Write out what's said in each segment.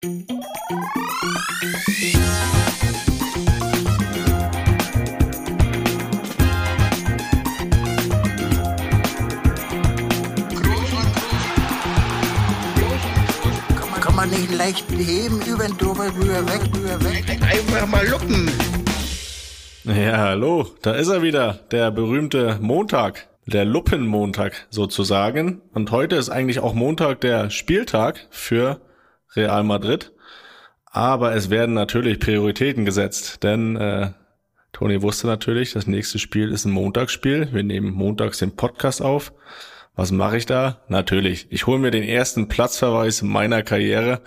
Kann man nicht leicht heben, über den drüber, rüber, weg, rüber, weg. Einfach mal luppen. Ja, hallo, da ist er wieder, der berühmte Montag, der Luppenmontag sozusagen. Und heute ist eigentlich auch Montag der Spieltag für Real Madrid. Aber es werden natürlich Prioritäten gesetzt, denn äh, Toni wusste natürlich, das nächste Spiel ist ein Montagsspiel. Wir nehmen montags den Podcast auf. Was mache ich da? Natürlich, ich hole mir den ersten Platzverweis meiner Karriere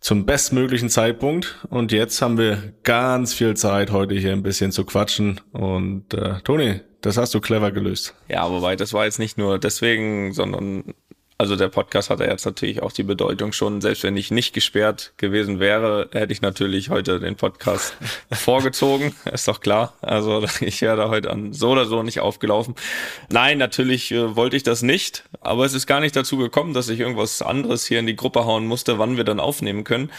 zum bestmöglichen Zeitpunkt. Und jetzt haben wir ganz viel Zeit, heute hier ein bisschen zu quatschen. Und äh, Toni, das hast du clever gelöst. Ja, wobei das war jetzt nicht nur deswegen, sondern also der Podcast hat ja jetzt natürlich auch die Bedeutung schon, selbst wenn ich nicht gesperrt gewesen wäre, hätte ich natürlich heute den Podcast vorgezogen, ist doch klar. Also ich wäre da heute an so oder so nicht aufgelaufen. Nein, natürlich äh, wollte ich das nicht, aber es ist gar nicht dazu gekommen, dass ich irgendwas anderes hier in die Gruppe hauen musste, wann wir dann aufnehmen können.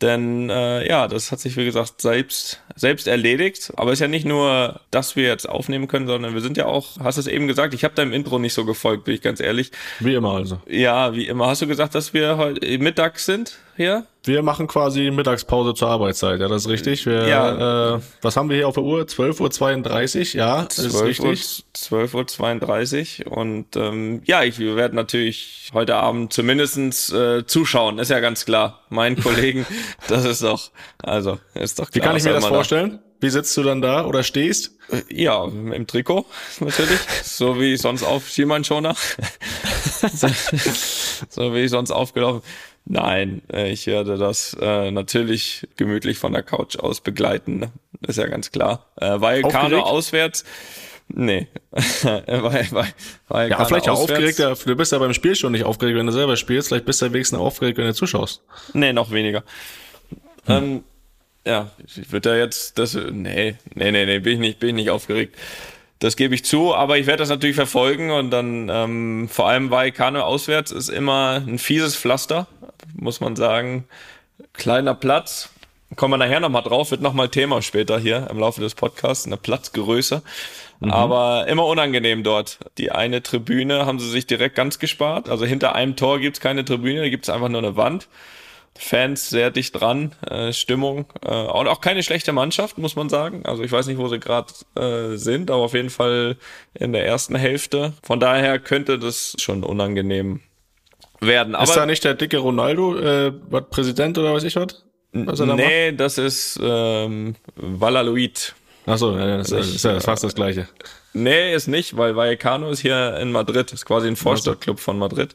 Denn äh, ja, das hat sich wie gesagt selbst selbst erledigt. Aber es ist ja nicht nur, dass wir jetzt aufnehmen können, sondern wir sind ja auch, hast du es eben gesagt, ich habe deinem Intro nicht so gefolgt, bin ich ganz ehrlich. Wie immer also. Ja, wie immer. Hast du gesagt, dass wir heute mittags sind hier? Wir machen quasi Mittagspause zur Arbeitszeit, ja, das ist richtig. Wir, Ja. Äh, was haben wir hier auf der Uhr? 12.32 Uhr, ja, das ist 12 Uhr, richtig. 12.32 Uhr und ähm, ja, ich, wir werden natürlich heute Abend zumindestens äh, zuschauen, ist ja ganz klar. Mein Kollegen, das ist doch, also ist doch klar. Wie kann ich mir das man da- vorstellen? Wie sitzt du dann da oder stehst? Ja, im Trikot natürlich, so wie sonst auf Schiemann-Schoner. so, so wie sonst aufgelaufen. Nein, äh, ich werde das äh, natürlich gemütlich von der Couch aus begleiten, ne? ist ja ganz klar. Äh, weil Kano auswärts, nee, weil, weil, weil Ja, Kano vielleicht auswärts- aufgeregt. Du bist ja beim Spiel schon nicht aufgeregt, wenn du selber spielst. Vielleicht bist du wenigstens aufgeregt, wenn du zuschaust. Nee, noch weniger. Ähm, ja, ich würde da jetzt das nee, nee, nee, nee, bin ich nicht, bin ich nicht aufgeregt. Das gebe ich zu, aber ich werde das natürlich verfolgen und dann ähm, vor allem Vallecano auswärts ist immer ein fieses Pflaster, muss man sagen. Kleiner Platz, kommen wir nachher nochmal drauf, wird nochmal Thema später hier im Laufe des Podcasts, eine Platzgröße. Aber immer unangenehm dort. Die eine Tribüne haben sie sich direkt ganz gespart. Also hinter einem Tor gibt's keine Tribüne, da gibt's einfach nur eine Wand. Fans sehr dicht dran, äh, Stimmung äh, und auch keine schlechte Mannschaft, muss man sagen. Also ich weiß nicht, wo sie gerade äh, sind, aber auf jeden Fall in der ersten Hälfte. Von daher könnte das schon unangenehm werden. ist Aber da nicht der dicke Ronaldo, äh, was Präsident oder weiß ich was? Was er da nee, das ist ähm, Valladolid. Achso, ja, das ist, ist ja fast das Gleiche. Nee, ist nicht, weil Vallecano ist hier in Madrid, ist quasi ein Vorstadtclub von Madrid.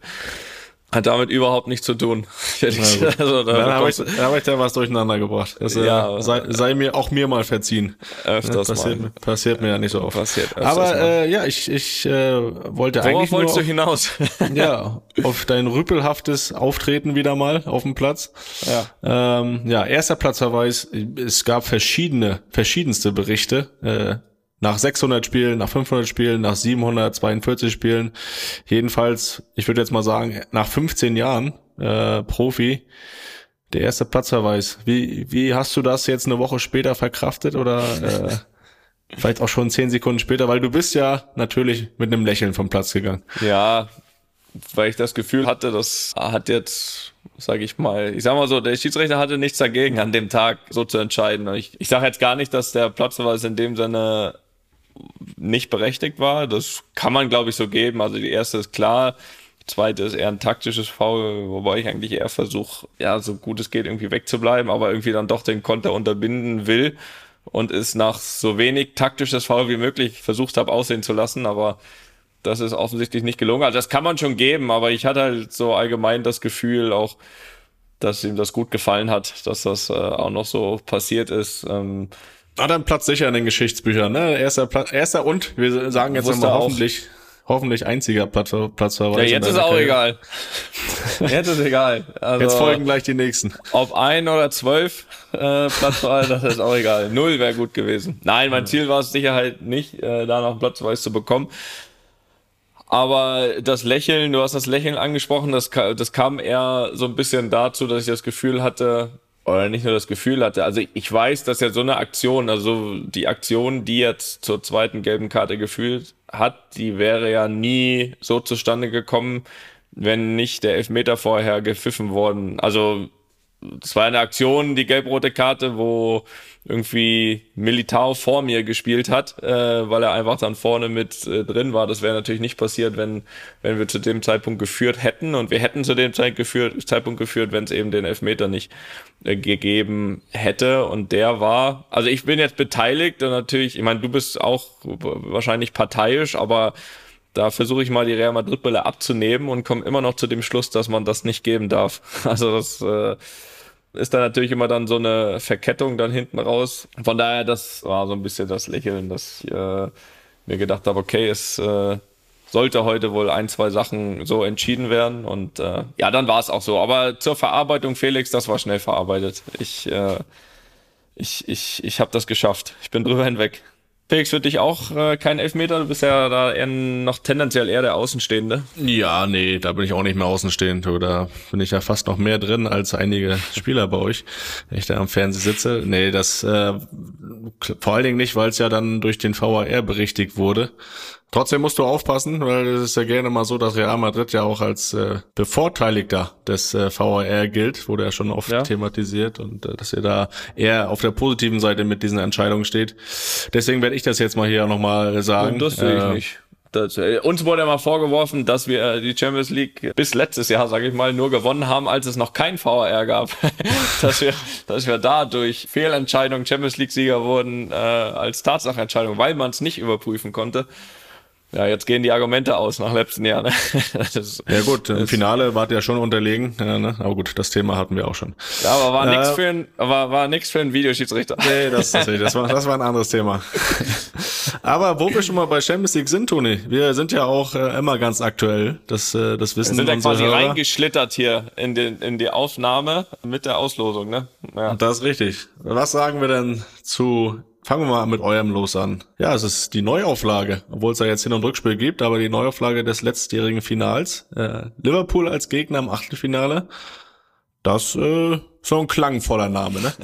Hat damit überhaupt nichts zu tun. also, da Dann habe ich, du hab ich da was durcheinander gebracht. Das, äh, Ja. sei, sei mir auch mir mal verziehen. öfters passiert, mal. passiert mir ja nicht so oft. Passiert Aber äh, ja, ich, ich äh, wollte Worauf eigentlich nur wolltest du auf, hinaus? ja, auf dein rüpelhaftes Auftreten wieder mal auf dem Platz. Ja. Ähm, ja, erster Platzverweis. Es gab verschiedene, verschiedenste Berichte. Äh, nach 600 Spielen, nach 500 Spielen, nach 742 Spielen. Jedenfalls, ich würde jetzt mal sagen, nach 15 Jahren äh, Profi, der erste Platzverweis. Wie, wie hast du das jetzt eine Woche später verkraftet oder äh, vielleicht auch schon 10 Sekunden später? Weil du bist ja natürlich mit einem Lächeln vom Platz gegangen. Ja, weil ich das Gefühl hatte, das hat jetzt, sage ich mal, ich sag mal so, der Schiedsrichter hatte nichts dagegen, an dem Tag so zu entscheiden. Ich, ich sage jetzt gar nicht, dass der Platzverweis in dem Sinne nicht berechtigt war. Das kann man, glaube ich, so geben. Also die erste ist klar. Die zweite ist eher ein taktisches Foul, wobei ich eigentlich eher versuche, ja, so gut es geht, irgendwie wegzubleiben, aber irgendwie dann doch den Konter unterbinden will und es nach so wenig taktisches Foul wie möglich versucht habe aussehen zu lassen, aber das ist offensichtlich nicht gelungen. Also das kann man schon geben, aber ich hatte halt so allgemein das Gefühl auch, dass ihm das gut gefallen hat, dass das äh, auch noch so passiert ist. Ähm, Hat er einen Platz sicher in den Geschichtsbüchern, ne? Erster Platz, erster und wir sagen jetzt nochmal hoffentlich, hoffentlich einziger Platz, Platzverweis. ja, jetzt ist auch Karriere. egal. jetzt ist egal. Also, Jetzt folgen gleich die nächsten. Ob ein oder zwölf äh, Platzwahl, das ist auch egal. Null wäre gut gewesen. Nein, mein Ziel war es sicher halt nicht, äh, da noch einen Platzverweis zu bekommen. Aber das Lächeln, du hast das Lächeln angesprochen, das, das kam eher so ein bisschen dazu, dass ich das Gefühl hatte, oder nicht nur das Gefühl hatte, also ich weiß, dass ja so eine Aktion, also die Aktion, die jetzt zur zweiten gelben Karte gefühlt hat, die wäre ja nie so zustande gekommen, wenn nicht der Elfmeter vorher gepfiffen worden. Also das war eine Aktion, die gelb-rote Karte, wo irgendwie Militao vor mir gespielt hat, äh, weil er einfach dann vorne mit äh, drin war. Das wäre natürlich nicht passiert, wenn, wenn wir zu dem Zeitpunkt geführt hätten. Und wir hätten zu dem Zeit geführt, Zeitpunkt geführt, wenn es eben den Elfmeter nicht äh, gegeben hätte. Und der war, also ich bin jetzt beteiligt und natürlich, ich meine, du bist auch wahrscheinlich parteiisch, aber da versuche ich mal die Real Madrid-Brille abzunehmen und komme immer noch zu dem Schluss, dass man das nicht geben darf. Also das äh, ist da natürlich immer dann so eine Verkettung dann hinten raus. Von daher, das war so ein bisschen das Lächeln, dass ich äh, mir gedacht habe, okay, es äh, sollte heute wohl ein, zwei Sachen so entschieden werden. Und äh, ja, dann war es auch so. Aber zur Verarbeitung, Felix, das war schnell verarbeitet. Ich, äh, ich, ich, ich habe das geschafft. Ich bin drüber hinweg. Felix, für dich auch äh, kein Elfmeter? Du bist ja da eher noch tendenziell eher der Außenstehende. Ja, nee, da bin ich auch nicht mehr außenstehend. Da bin ich ja fast noch mehr drin als einige Spieler bei euch, wenn ich da am Fernsehen sitze. Nee, das äh, vor allen Dingen nicht, weil es ja dann durch den VAR berichtigt wurde. Trotzdem musst du aufpassen, weil es ist ja gerne mal so, dass Real Madrid ja auch als äh, Bevorteiligter des äh, VAR gilt, wurde ja schon oft ja. thematisiert und äh, dass ihr da eher auf der positiven Seite mit diesen Entscheidungen steht. Deswegen werde ich das jetzt mal hier nochmal sagen. Und das sehe ich äh, nicht. Das, äh, uns wurde ja mal vorgeworfen, dass wir äh, die Champions League bis letztes Jahr, sage ich mal, nur gewonnen haben, als es noch kein VAR gab. dass, wir, dass wir da durch Fehlentscheidungen Champions League-Sieger wurden äh, als Tatsachenentscheidung, weil man es nicht überprüfen konnte. Ja, jetzt gehen die Argumente aus nach letzten Jahr. Ne? Ja gut, im Finale wart ihr ja schon unterlegen. Ja, ne? Aber gut, das Thema hatten wir auch schon. Ja, aber war äh, nix für ein, war, war nix für einen Videoschiedsrichter. Nee, das, das, das, war, das war ein anderes Thema. aber wo wir schon mal bei Champions League sind, Toni, wir sind ja auch äh, immer ganz aktuell. Das, äh, das wissen wir. sind ja quasi Hörer. reingeschlittert hier in, den, in die Aufnahme mit der Auslosung, ne? Ja. Das ist richtig. Was sagen wir denn zu Fangen wir mal mit eurem Los an. Ja, es ist die Neuauflage, obwohl es ja jetzt Hin- und Rückspiel gibt, aber die Neuauflage des letztjährigen Finals. Äh, Liverpool als Gegner im Achtelfinale. Das äh, so ein klangvoller Name, ne?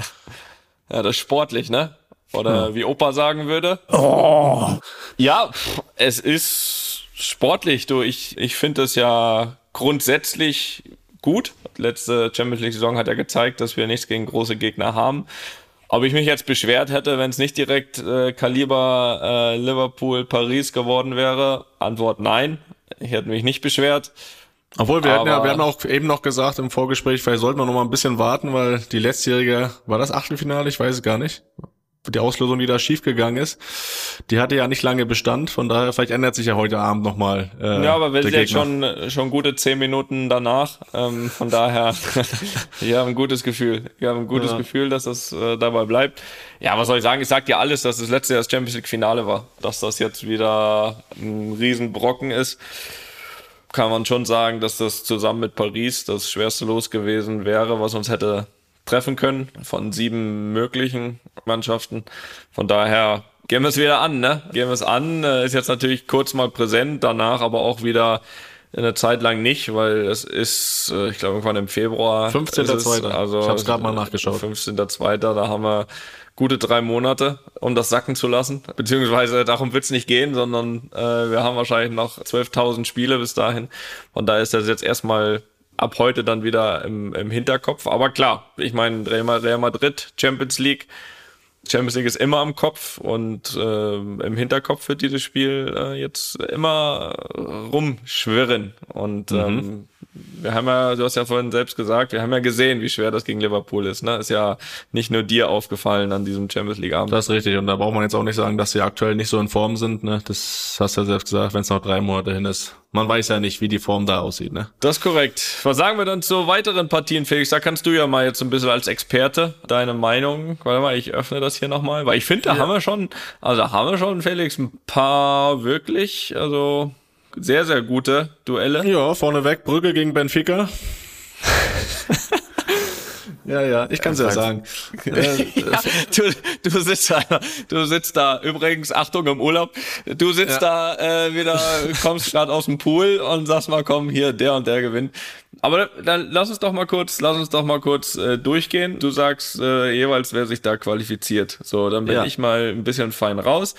Ja, das ist sportlich, ne? Oder ja. wie Opa sagen würde. Oh. Ja, es ist sportlich. Du, ich, ich finde es ja grundsätzlich gut. Letzte Champions League Saison hat ja gezeigt, dass wir nichts gegen große Gegner haben. Ob ich mich jetzt beschwert hätte, wenn es nicht direkt äh, Kaliber äh, Liverpool Paris geworden wäre? Antwort nein. Ich hätte mich nicht beschwert. Obwohl, wir hatten ja, wir hatten auch eben noch gesagt im Vorgespräch, vielleicht sollten wir noch mal ein bisschen warten, weil die letztjährige, war das Achtelfinale? Ich weiß es gar nicht die Auslosung, die da schiefgegangen ist, die hatte ja nicht lange Bestand, von daher vielleicht ändert sich ja heute Abend nochmal. Äh, ja, aber wir sind jetzt schon, schon gute zehn Minuten danach, ähm, von daher, ich habe ein gutes Gefühl. Ich habe ein gutes ja. Gefühl, dass das äh, dabei bleibt. Ja, was soll ich sagen? Ich sag dir alles, dass das letzte Jahr das Champions League Finale war, dass das jetzt wieder ein Riesenbrocken ist kann man schon sagen, dass das zusammen mit Paris das schwerste Los gewesen wäre, was uns hätte treffen können von sieben möglichen Mannschaften. Von daher gehen wir es wieder an, ne? Gehen wir es an. Äh, ist jetzt natürlich kurz mal präsent, danach aber auch wieder eine Zeit lang nicht, weil es ist, äh, ich glaube, irgendwann im Februar. 15.2. Also, ich habe es gerade mal nachgeschaut. 15.2. Da haben wir gute drei Monate, um das sacken zu lassen. Beziehungsweise darum wird's nicht gehen, sondern äh, wir haben wahrscheinlich noch 12.000 Spiele bis dahin. Von daher ist das jetzt erstmal ab heute dann wieder im, im Hinterkopf. Aber klar, ich meine, Real Madrid, Champions League, Champions League ist immer am Kopf und äh, im Hinterkopf wird dieses Spiel äh, jetzt immer rumschwirren. Und mhm. ähm, wir haben ja, du hast ja vorhin selbst gesagt, wir haben ja gesehen, wie schwer das gegen Liverpool ist. Ne? Ist ja nicht nur dir aufgefallen an diesem Champions League Abend. Das ist richtig. Und da braucht man jetzt auch nicht sagen, dass sie aktuell nicht so in Form sind. Ne? Das hast du ja selbst gesagt, wenn es noch drei Monate hin ist. Man weiß ja nicht, wie die Form da aussieht. Ne? Das ist korrekt. Was sagen wir dann zu weiteren Partien, Felix? Da kannst du ja mal jetzt ein bisschen als Experte deine Meinung. Warte mal, ich öffne das hier nochmal, weil ich finde, da ja. haben wir schon, also haben wir schon, Felix, ein paar wirklich, also sehr, sehr gute Duelle. Ja, vorneweg Brügge gegen Benfica. Ja, ja, ich kann es ja sagen. Äh, ja, du, du, sitzt da, du sitzt da, übrigens, Achtung im Urlaub, du sitzt ja. da äh, wieder, kommst gerade aus dem Pool und sagst mal, komm, hier, der und der gewinnt. Aber dann lass uns doch mal kurz, lass uns doch mal kurz äh, durchgehen. Du sagst äh, jeweils, wer sich da qualifiziert. So, dann bin ja. ich mal ein bisschen fein raus.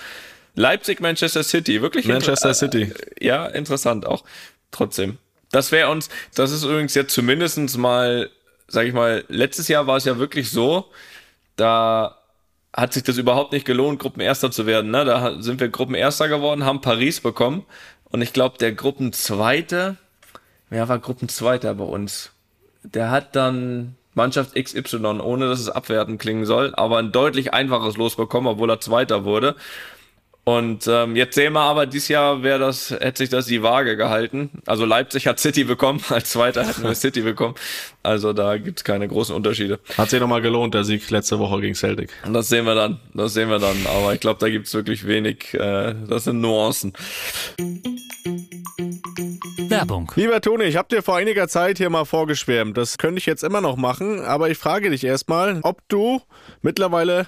Leipzig, Manchester City, wirklich Manchester City. Äh, ja, interessant auch. Trotzdem. Das wäre uns, das ist übrigens jetzt zumindestens mal, sag ich mal, letztes Jahr war es ja wirklich so, da hat sich das überhaupt nicht gelohnt, Gruppenerster zu werden. Ne? Da sind wir Gruppenerster geworden, haben Paris bekommen. Und ich glaube, der Gruppenzweite, wer war Gruppenzweiter bei uns? Der hat dann Mannschaft XY, ohne dass es abwertend klingen soll, aber ein deutlich einfaches Los bekommen, obwohl er Zweiter wurde. Und ähm, jetzt sehen wir aber, dieses Jahr wäre das, hätte sich das die Waage gehalten. Also Leipzig hat City bekommen, als Zweiter hätten wir City bekommen. Also da gibt's keine großen Unterschiede. Hat sich nochmal gelohnt, der Sieg letzte Woche gegen Celtic. Und das sehen wir dann, das sehen wir dann. Aber ich glaube, da gibt's wirklich wenig, äh, das sind Nuancen. Werbung. Lieber Toni, ich habe dir vor einiger Zeit hier mal vorgeschwärmt. Das könnte ich jetzt immer noch machen, aber ich frage dich erstmal, ob du mittlerweile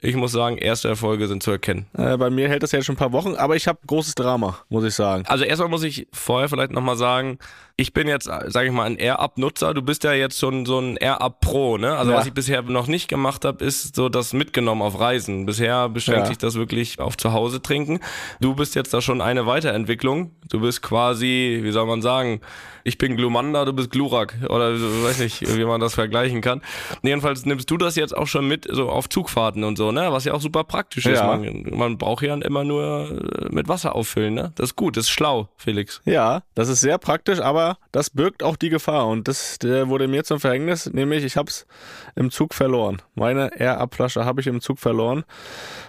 ich muss sagen, erste Erfolge sind zu erkennen. Äh, bei mir hält das ja schon ein paar Wochen, aber ich habe großes Drama, muss ich sagen. Also erstmal muss ich vorher vielleicht nochmal sagen, ich bin jetzt, sage ich mal, ein Air-Up-Nutzer. Du bist ja jetzt schon so ein Air-Up-Pro, ne? Also ja. was ich bisher noch nicht gemacht habe, ist so das mitgenommen auf Reisen. Bisher beschränkt ja. sich das wirklich auf zu Hause trinken. Du bist jetzt da schon eine Weiterentwicklung. Du bist quasi, wie soll man sagen, ich bin Glumanda, du bist Glurak. Oder weiß nicht, wie man das vergleichen kann. Jedenfalls nimmst du das jetzt auch schon mit, so auf Zugfahrten und so, ne? Was ja auch super praktisch ja. ist. Man, man braucht ja immer nur äh, mit Wasser auffüllen, ne? Das ist gut, das ist schlau, Felix. Ja, das ist sehr praktisch, aber das birgt auch die Gefahr. Und das wurde mir zum Verhängnis, nämlich ich habe es im Zug verloren. Meine Air-Up-Flasche habe ich im Zug verloren.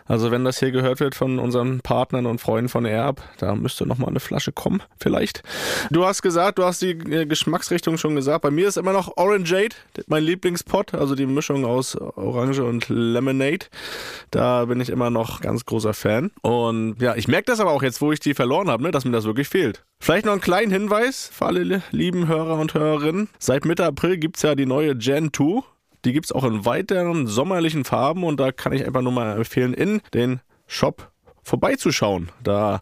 Also wenn das hier gehört wird von unseren Partnern und Freunden von Air-Up, da müsste nochmal eine Flasche kommen, vielleicht. Du hast gesagt, du hast die äh, Geschmacksrichtung schon gesagt. Bei mir ist immer noch Orangeade, mein Lieblingspot, also die Mischung aus Orange und Lemonade. Da bin ich immer noch ganz großer Fan. Und ja, ich merke das aber auch jetzt, wo ich die verloren habe, ne, dass mir das wirklich fehlt. Vielleicht noch einen kleinen Hinweis für alle lieben Hörer und Hörerinnen. Seit Mitte April gibt es ja die neue Gen 2. Die gibt es auch in weiteren sommerlichen Farben und da kann ich einfach nur mal empfehlen, in den Shop vorbeizuschauen. Da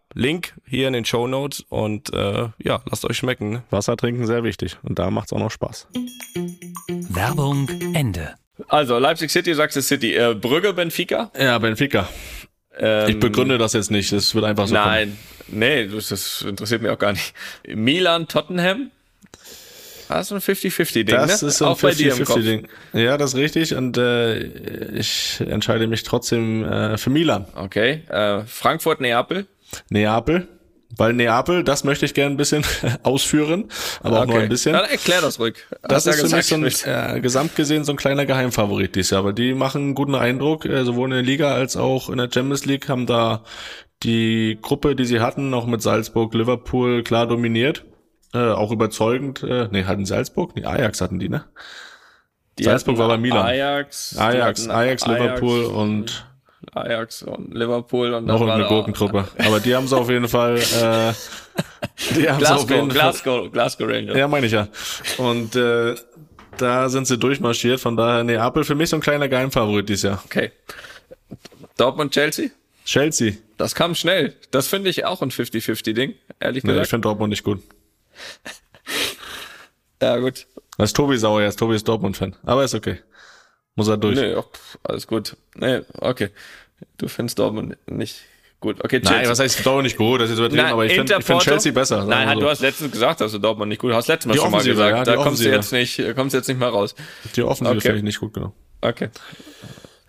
Link hier in den Show Notes und äh, ja, lasst euch schmecken. Ne? Wasser trinken sehr wichtig und da macht's auch noch Spaß. Werbung Ende. Also Leipzig City, sagst du City, äh, Brügge, Benfica? Ja, Benfica. Ähm, ich begründe das jetzt nicht, es wird einfach so Nein, kommen. nee, das, das interessiert mich auch gar nicht. Milan, Tottenham? Das ist ein 50-50-Ding, Das ne? ist ein 50-50-Ding. Ja, das ist richtig. Und äh, ich entscheide mich trotzdem äh, für Milan. Okay. Äh, Frankfurt, Neapel? Neapel. Weil Neapel, das möchte ich gerne ein bisschen ausführen, aber auch okay. nur ein bisschen. Dann erklär das ruhig. Das ist ja für mich so ein, äh, gesamt gesehen so ein kleiner Geheimfavorit dieses Jahr, weil die machen einen guten Eindruck, äh, sowohl in der Liga als auch in der Champions League haben da die Gruppe, die sie hatten, noch mit Salzburg, Liverpool klar dominiert. Äh, auch überzeugend. Äh, nee, hatten Salzburg? Nee, Ajax hatten die, ne? Die Salzburg war bei Milan. Ajax, Ajax, Ajax, Liverpool Ajax, und Ajax und Liverpool und noch eine Gurkentruppe. Aber die haben sie auf jeden Fall. Äh, die haben Glasgow, auf jeden Glasgow, Fall, Glasgow Rangers. Ja, meine ich ja. Und äh, da sind sie durchmarschiert. Von daher Neapel für mich so ein kleiner Geheimfavorit dieses Jahr. Okay. Dortmund, Chelsea? Chelsea. Das kam schnell. Das finde ich auch ein 50-50-Ding, ehrlich gesagt. Nee, ich finde Dortmund nicht gut. ja, gut. Das ist Tobi sauer jetzt. Tobi ist Dortmund-Fan. Aber ist okay. Muss er durch. Nee, alles gut. Nee, okay. Du findest Dortmund nicht gut. Okay, Chelsea. Nein, was heißt Dortmund nicht gut? Das ist übertrieben, Nein, aber ich finde find Chelsea besser. Nein, so. du hast letztens gesagt, dass du Dortmund nicht gut hast. Letztes Mal die schon mal gesagt. Ja, da kommst du jetzt nicht, kommst du jetzt nicht mal raus. Die Offensive okay. finde ich nicht gut, genau. Okay.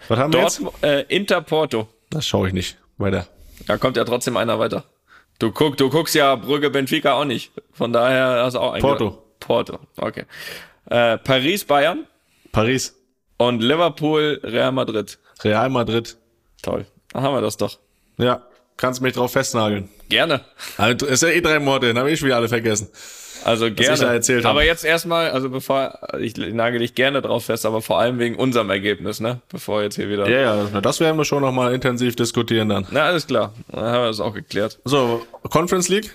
Was haben Dort, wir jetzt? Äh, Inter Porto. Das schaue ich nicht. Weiter. Da kommt ja trotzdem einer weiter. Du, guck, du guckst ja Brügge Benfica auch nicht. Von daher hast du auch einen. Porto. Porto, okay. Äh, Paris, Bayern. Paris. Und Liverpool, Real Madrid. Real Madrid. Toll. Dann haben wir das doch. Ja, kannst mich drauf festnageln. Gerne. Also, ist ja eh drei Monate, dann habe ich wieder alle vergessen. Also gerne. Aber jetzt erstmal, also bevor, ich nagel dich gerne drauf fest, aber vor allem wegen unserem Ergebnis, ne? Bevor jetzt hier wieder. Ja, ja, das werden wir schon nochmal intensiv diskutieren dann. Na, alles klar. Dann haben wir das auch geklärt. So, Conference League?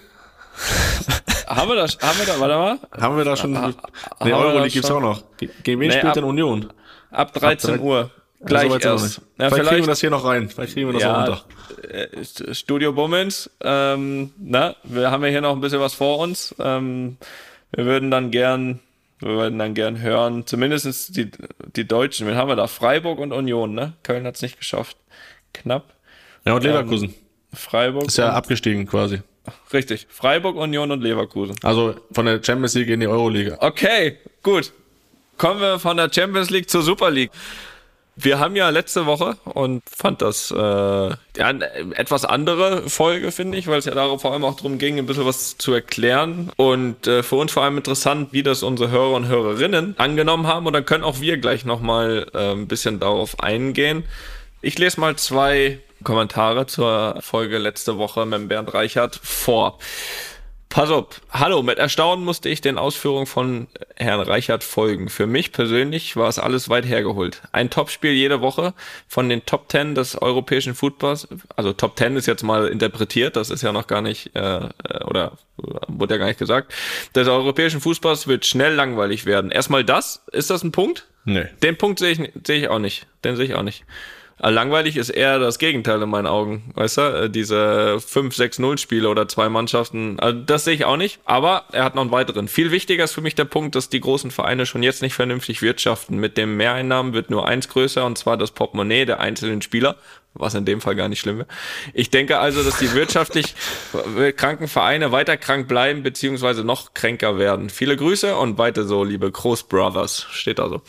haben wir da, haben wir da, warte mal. Haben wir da schon, ha, nee, Euroleague gibt's auch noch. Gegen wen nee, spielt denn Union? Ab 13 ab Uhr. Gleich so erst. Ja, vielleicht, vielleicht, kriegen wir das hier noch rein. Vielleicht kriegen wir das ja, auch unter. Äh, Studio Bummens, ähm, na, wir haben ja hier noch ein bisschen was vor uns. Ähm, wir würden dann gern, wir würden dann gern hören, zumindest die, die Deutschen. Wen haben wir da? Freiburg und Union, ne? Köln hat's nicht geschafft. Knapp. Ja, und Leverkusen. Ähm, Freiburg. Ist ja abgestiegen quasi. Richtig. Freiburg, Union und Leverkusen. Also von der Champions League in die Euroliga. Okay, gut. Kommen wir von der Champions League zur Super League. Wir haben ja letzte Woche und fand das äh, ja, eine etwas andere Folge, finde ich, weil es ja darauf vor allem auch darum ging, ein bisschen was zu erklären. Und äh, für uns vor allem interessant, wie das unsere Hörer und Hörerinnen angenommen haben. Und dann können auch wir gleich nochmal äh, ein bisschen darauf eingehen. Ich lese mal zwei Kommentare zur Folge letzte Woche mit Bernd Reichert vor. Pass auf. Hallo, mit Erstaunen musste ich den Ausführungen von Herrn Reichert folgen. Für mich persönlich war es alles weit hergeholt. Ein Topspiel jede Woche von den Top Ten des europäischen Footballs. Also Top Ten ist jetzt mal interpretiert, das ist ja noch gar nicht, äh, äh oder wurde ja gar nicht gesagt. Des europäischen Fußballs wird schnell langweilig werden. Erstmal das, ist das ein Punkt? Nee. Den Punkt sehe ich, sehe ich auch nicht. Den sehe ich auch nicht. Äh, langweilig ist eher das Gegenteil in meinen Augen. Weißt du, äh, diese 5-6-0-Spiele oder zwei Mannschaften, also das sehe ich auch nicht. Aber er hat noch einen weiteren. Viel wichtiger ist für mich der Punkt, dass die großen Vereine schon jetzt nicht vernünftig wirtschaften. Mit dem Mehreinnahmen wird nur eins größer und zwar das Portemonnaie der einzelnen Spieler was in dem Fall gar nicht schlimm wäre. Ich denke also, dass die wirtschaftlich kranken Vereine weiter krank bleiben, beziehungsweise noch kränker werden. Viele Grüße und weiter so, liebe Großbrothers. Steht da so.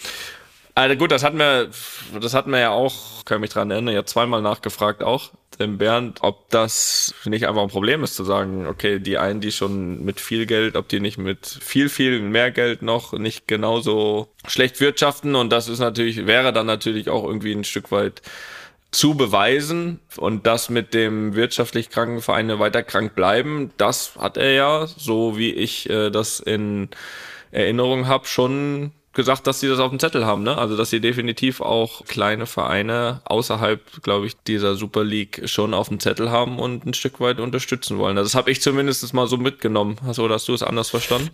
Also gut, das hatten wir, das hatten wir ja auch, kann ich mich dran erinnern, ja zweimal nachgefragt auch, dem Bernd, ob das nicht einfach ein Problem ist zu sagen, okay, die einen, die schon mit viel Geld, ob die nicht mit viel, viel mehr Geld noch nicht genauso schlecht wirtschaften. Und das ist natürlich, wäre dann natürlich auch irgendwie ein Stück weit zu beweisen. Und das mit dem wirtschaftlich kranken Vereine weiter krank bleiben, das hat er ja, so wie ich äh, das in Erinnerung habe, schon gesagt, dass sie das auf dem Zettel haben, ne? Also dass sie definitiv auch kleine Vereine außerhalb, glaube ich, dieser Super League schon auf dem Zettel haben und ein Stück weit unterstützen wollen. Das habe ich zumindest mal so mitgenommen. Hast, hast du es anders verstanden?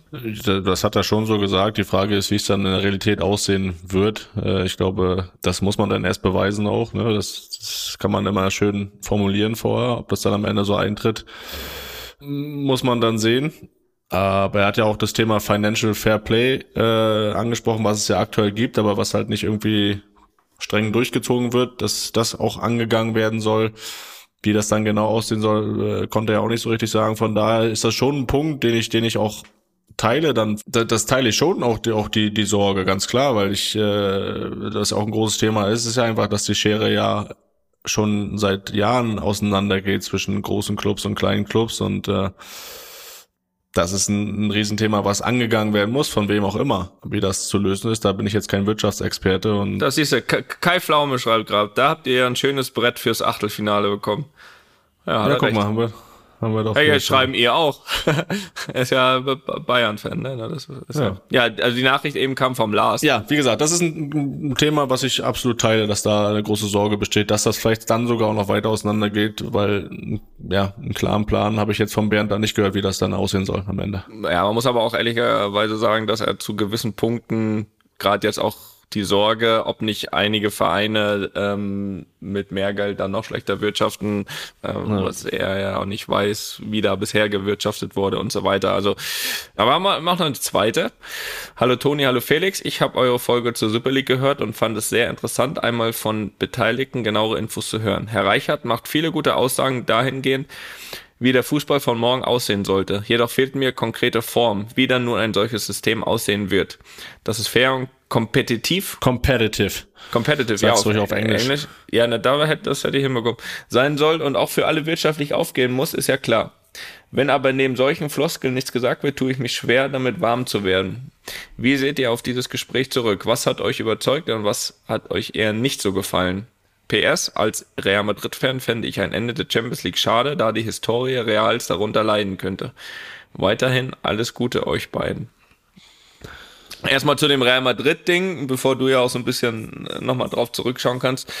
Das hat er schon so gesagt. Die Frage ist, wie es dann in der Realität aussehen wird. Äh, ich glaube, das muss man dann erst beweisen auch. Ne? Das, das kann man immer schön formulieren vorher. Ob das dann am Ende so eintritt, muss man dann sehen. Aber er hat ja auch das Thema Financial Fair Play äh, angesprochen, was es ja aktuell gibt, aber was halt nicht irgendwie streng durchgezogen wird, dass das auch angegangen werden soll. Wie das dann genau aussehen soll, äh, konnte er auch nicht so richtig sagen. Von daher ist das schon ein Punkt, den ich, den ich auch teile. Dann, das teile ich schon auch die, auch die, die Sorge, ganz klar, weil ich äh, das auch ein großes Thema ist. Es ist ja einfach, dass die Schere ja schon seit Jahren auseinandergeht zwischen großen Clubs und kleinen Clubs und äh, das ist ein, ein Riesenthema, was angegangen werden muss, von wem auch immer. Wie das zu lösen ist, da bin ich jetzt kein Wirtschaftsexperte. Und das ist ja, Kai Pflaume schreibt gerade, da habt ihr ja ein schönes Brett fürs Achtelfinale bekommen. Ja, ja guck recht. mal, haben wir, haben wir doch. Hey, jetzt schreiben ihr auch. er ist ja Bayern-Fan, ne? Das ist ja. ja. also die Nachricht eben kam vom Lars. Ja, wie gesagt, das ist ein, ein, Thema, was ich absolut teile, dass da eine große Sorge besteht, dass das vielleicht dann sogar auch noch weiter auseinander geht, weil ja, einen klaren Plan habe ich jetzt von Bernd da nicht gehört, wie das dann aussehen soll am Ende. Ja, man muss aber auch ehrlicherweise sagen, dass er zu gewissen Punkten gerade jetzt auch die Sorge, ob nicht einige Vereine ähm, mit mehr Geld dann noch schlechter wirtschaften, ähm, ja. was er ja auch nicht weiß, wie da bisher gewirtschaftet wurde und so weiter. Also, aber machen wir noch eine zweite. Hallo Toni, hallo Felix. Ich habe eure Folge zur Super League gehört und fand es sehr interessant, einmal von Beteiligten genauere Infos zu hören. Herr Reichert macht viele gute Aussagen dahingehend, wie der Fußball von morgen aussehen sollte. Jedoch fehlt mir konkrete Form, wie dann nun ein solches System aussehen wird. Das ist fair und kompetitiv. Competitive. Competitive, ja. Auf, auf Englisch. Englisch. Ja, ne, da hätte, das hätte ich hinbekommen. Sein soll und auch für alle wirtschaftlich aufgehen muss, ist ja klar. Wenn aber neben solchen Floskeln nichts gesagt wird, tue ich mich schwer, damit warm zu werden. Wie seht ihr auf dieses Gespräch zurück? Was hat euch überzeugt und was hat euch eher nicht so gefallen? PS, als Real Madrid-Fan fände ich ein Ende der Champions League schade, da die Historie Reals darunter leiden könnte. Weiterhin alles Gute euch beiden. Erstmal zu dem Real Madrid-Ding, bevor du ja auch so ein bisschen äh, nochmal drauf zurückschauen kannst.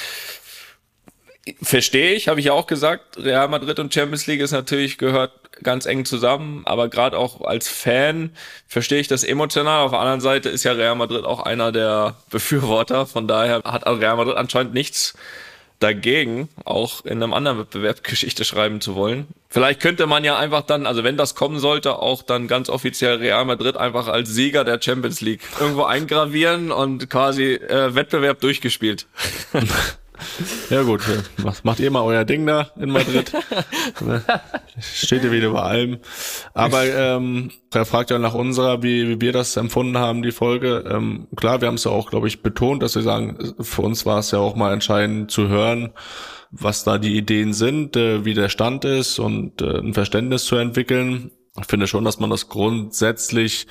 Verstehe ich, habe ich ja auch gesagt, Real Madrid und Champions League ist natürlich gehört ganz eng zusammen, aber gerade auch als Fan verstehe ich das emotional. Auf der anderen Seite ist ja Real Madrid auch einer der Befürworter, von daher hat Real Madrid anscheinend nichts dagegen, auch in einem anderen Wettbewerb Geschichte schreiben zu wollen. Vielleicht könnte man ja einfach dann, also wenn das kommen sollte, auch dann ganz offiziell Real Madrid einfach als Sieger der Champions League irgendwo eingravieren und quasi äh, Wettbewerb durchgespielt. Ja gut, macht, ihr mal euer Ding da in Madrid. Steht ihr wieder bei allem. Aber ähm, er fragt ja nach unserer, wie, wie wir das empfunden haben, die Folge. Ähm, klar, wir haben es ja auch, glaube ich, betont, dass wir sagen, für uns war es ja auch mal entscheidend zu hören, was da die Ideen sind, äh, wie der Stand ist und äh, ein Verständnis zu entwickeln. Ich finde schon, dass man das grundsätzlich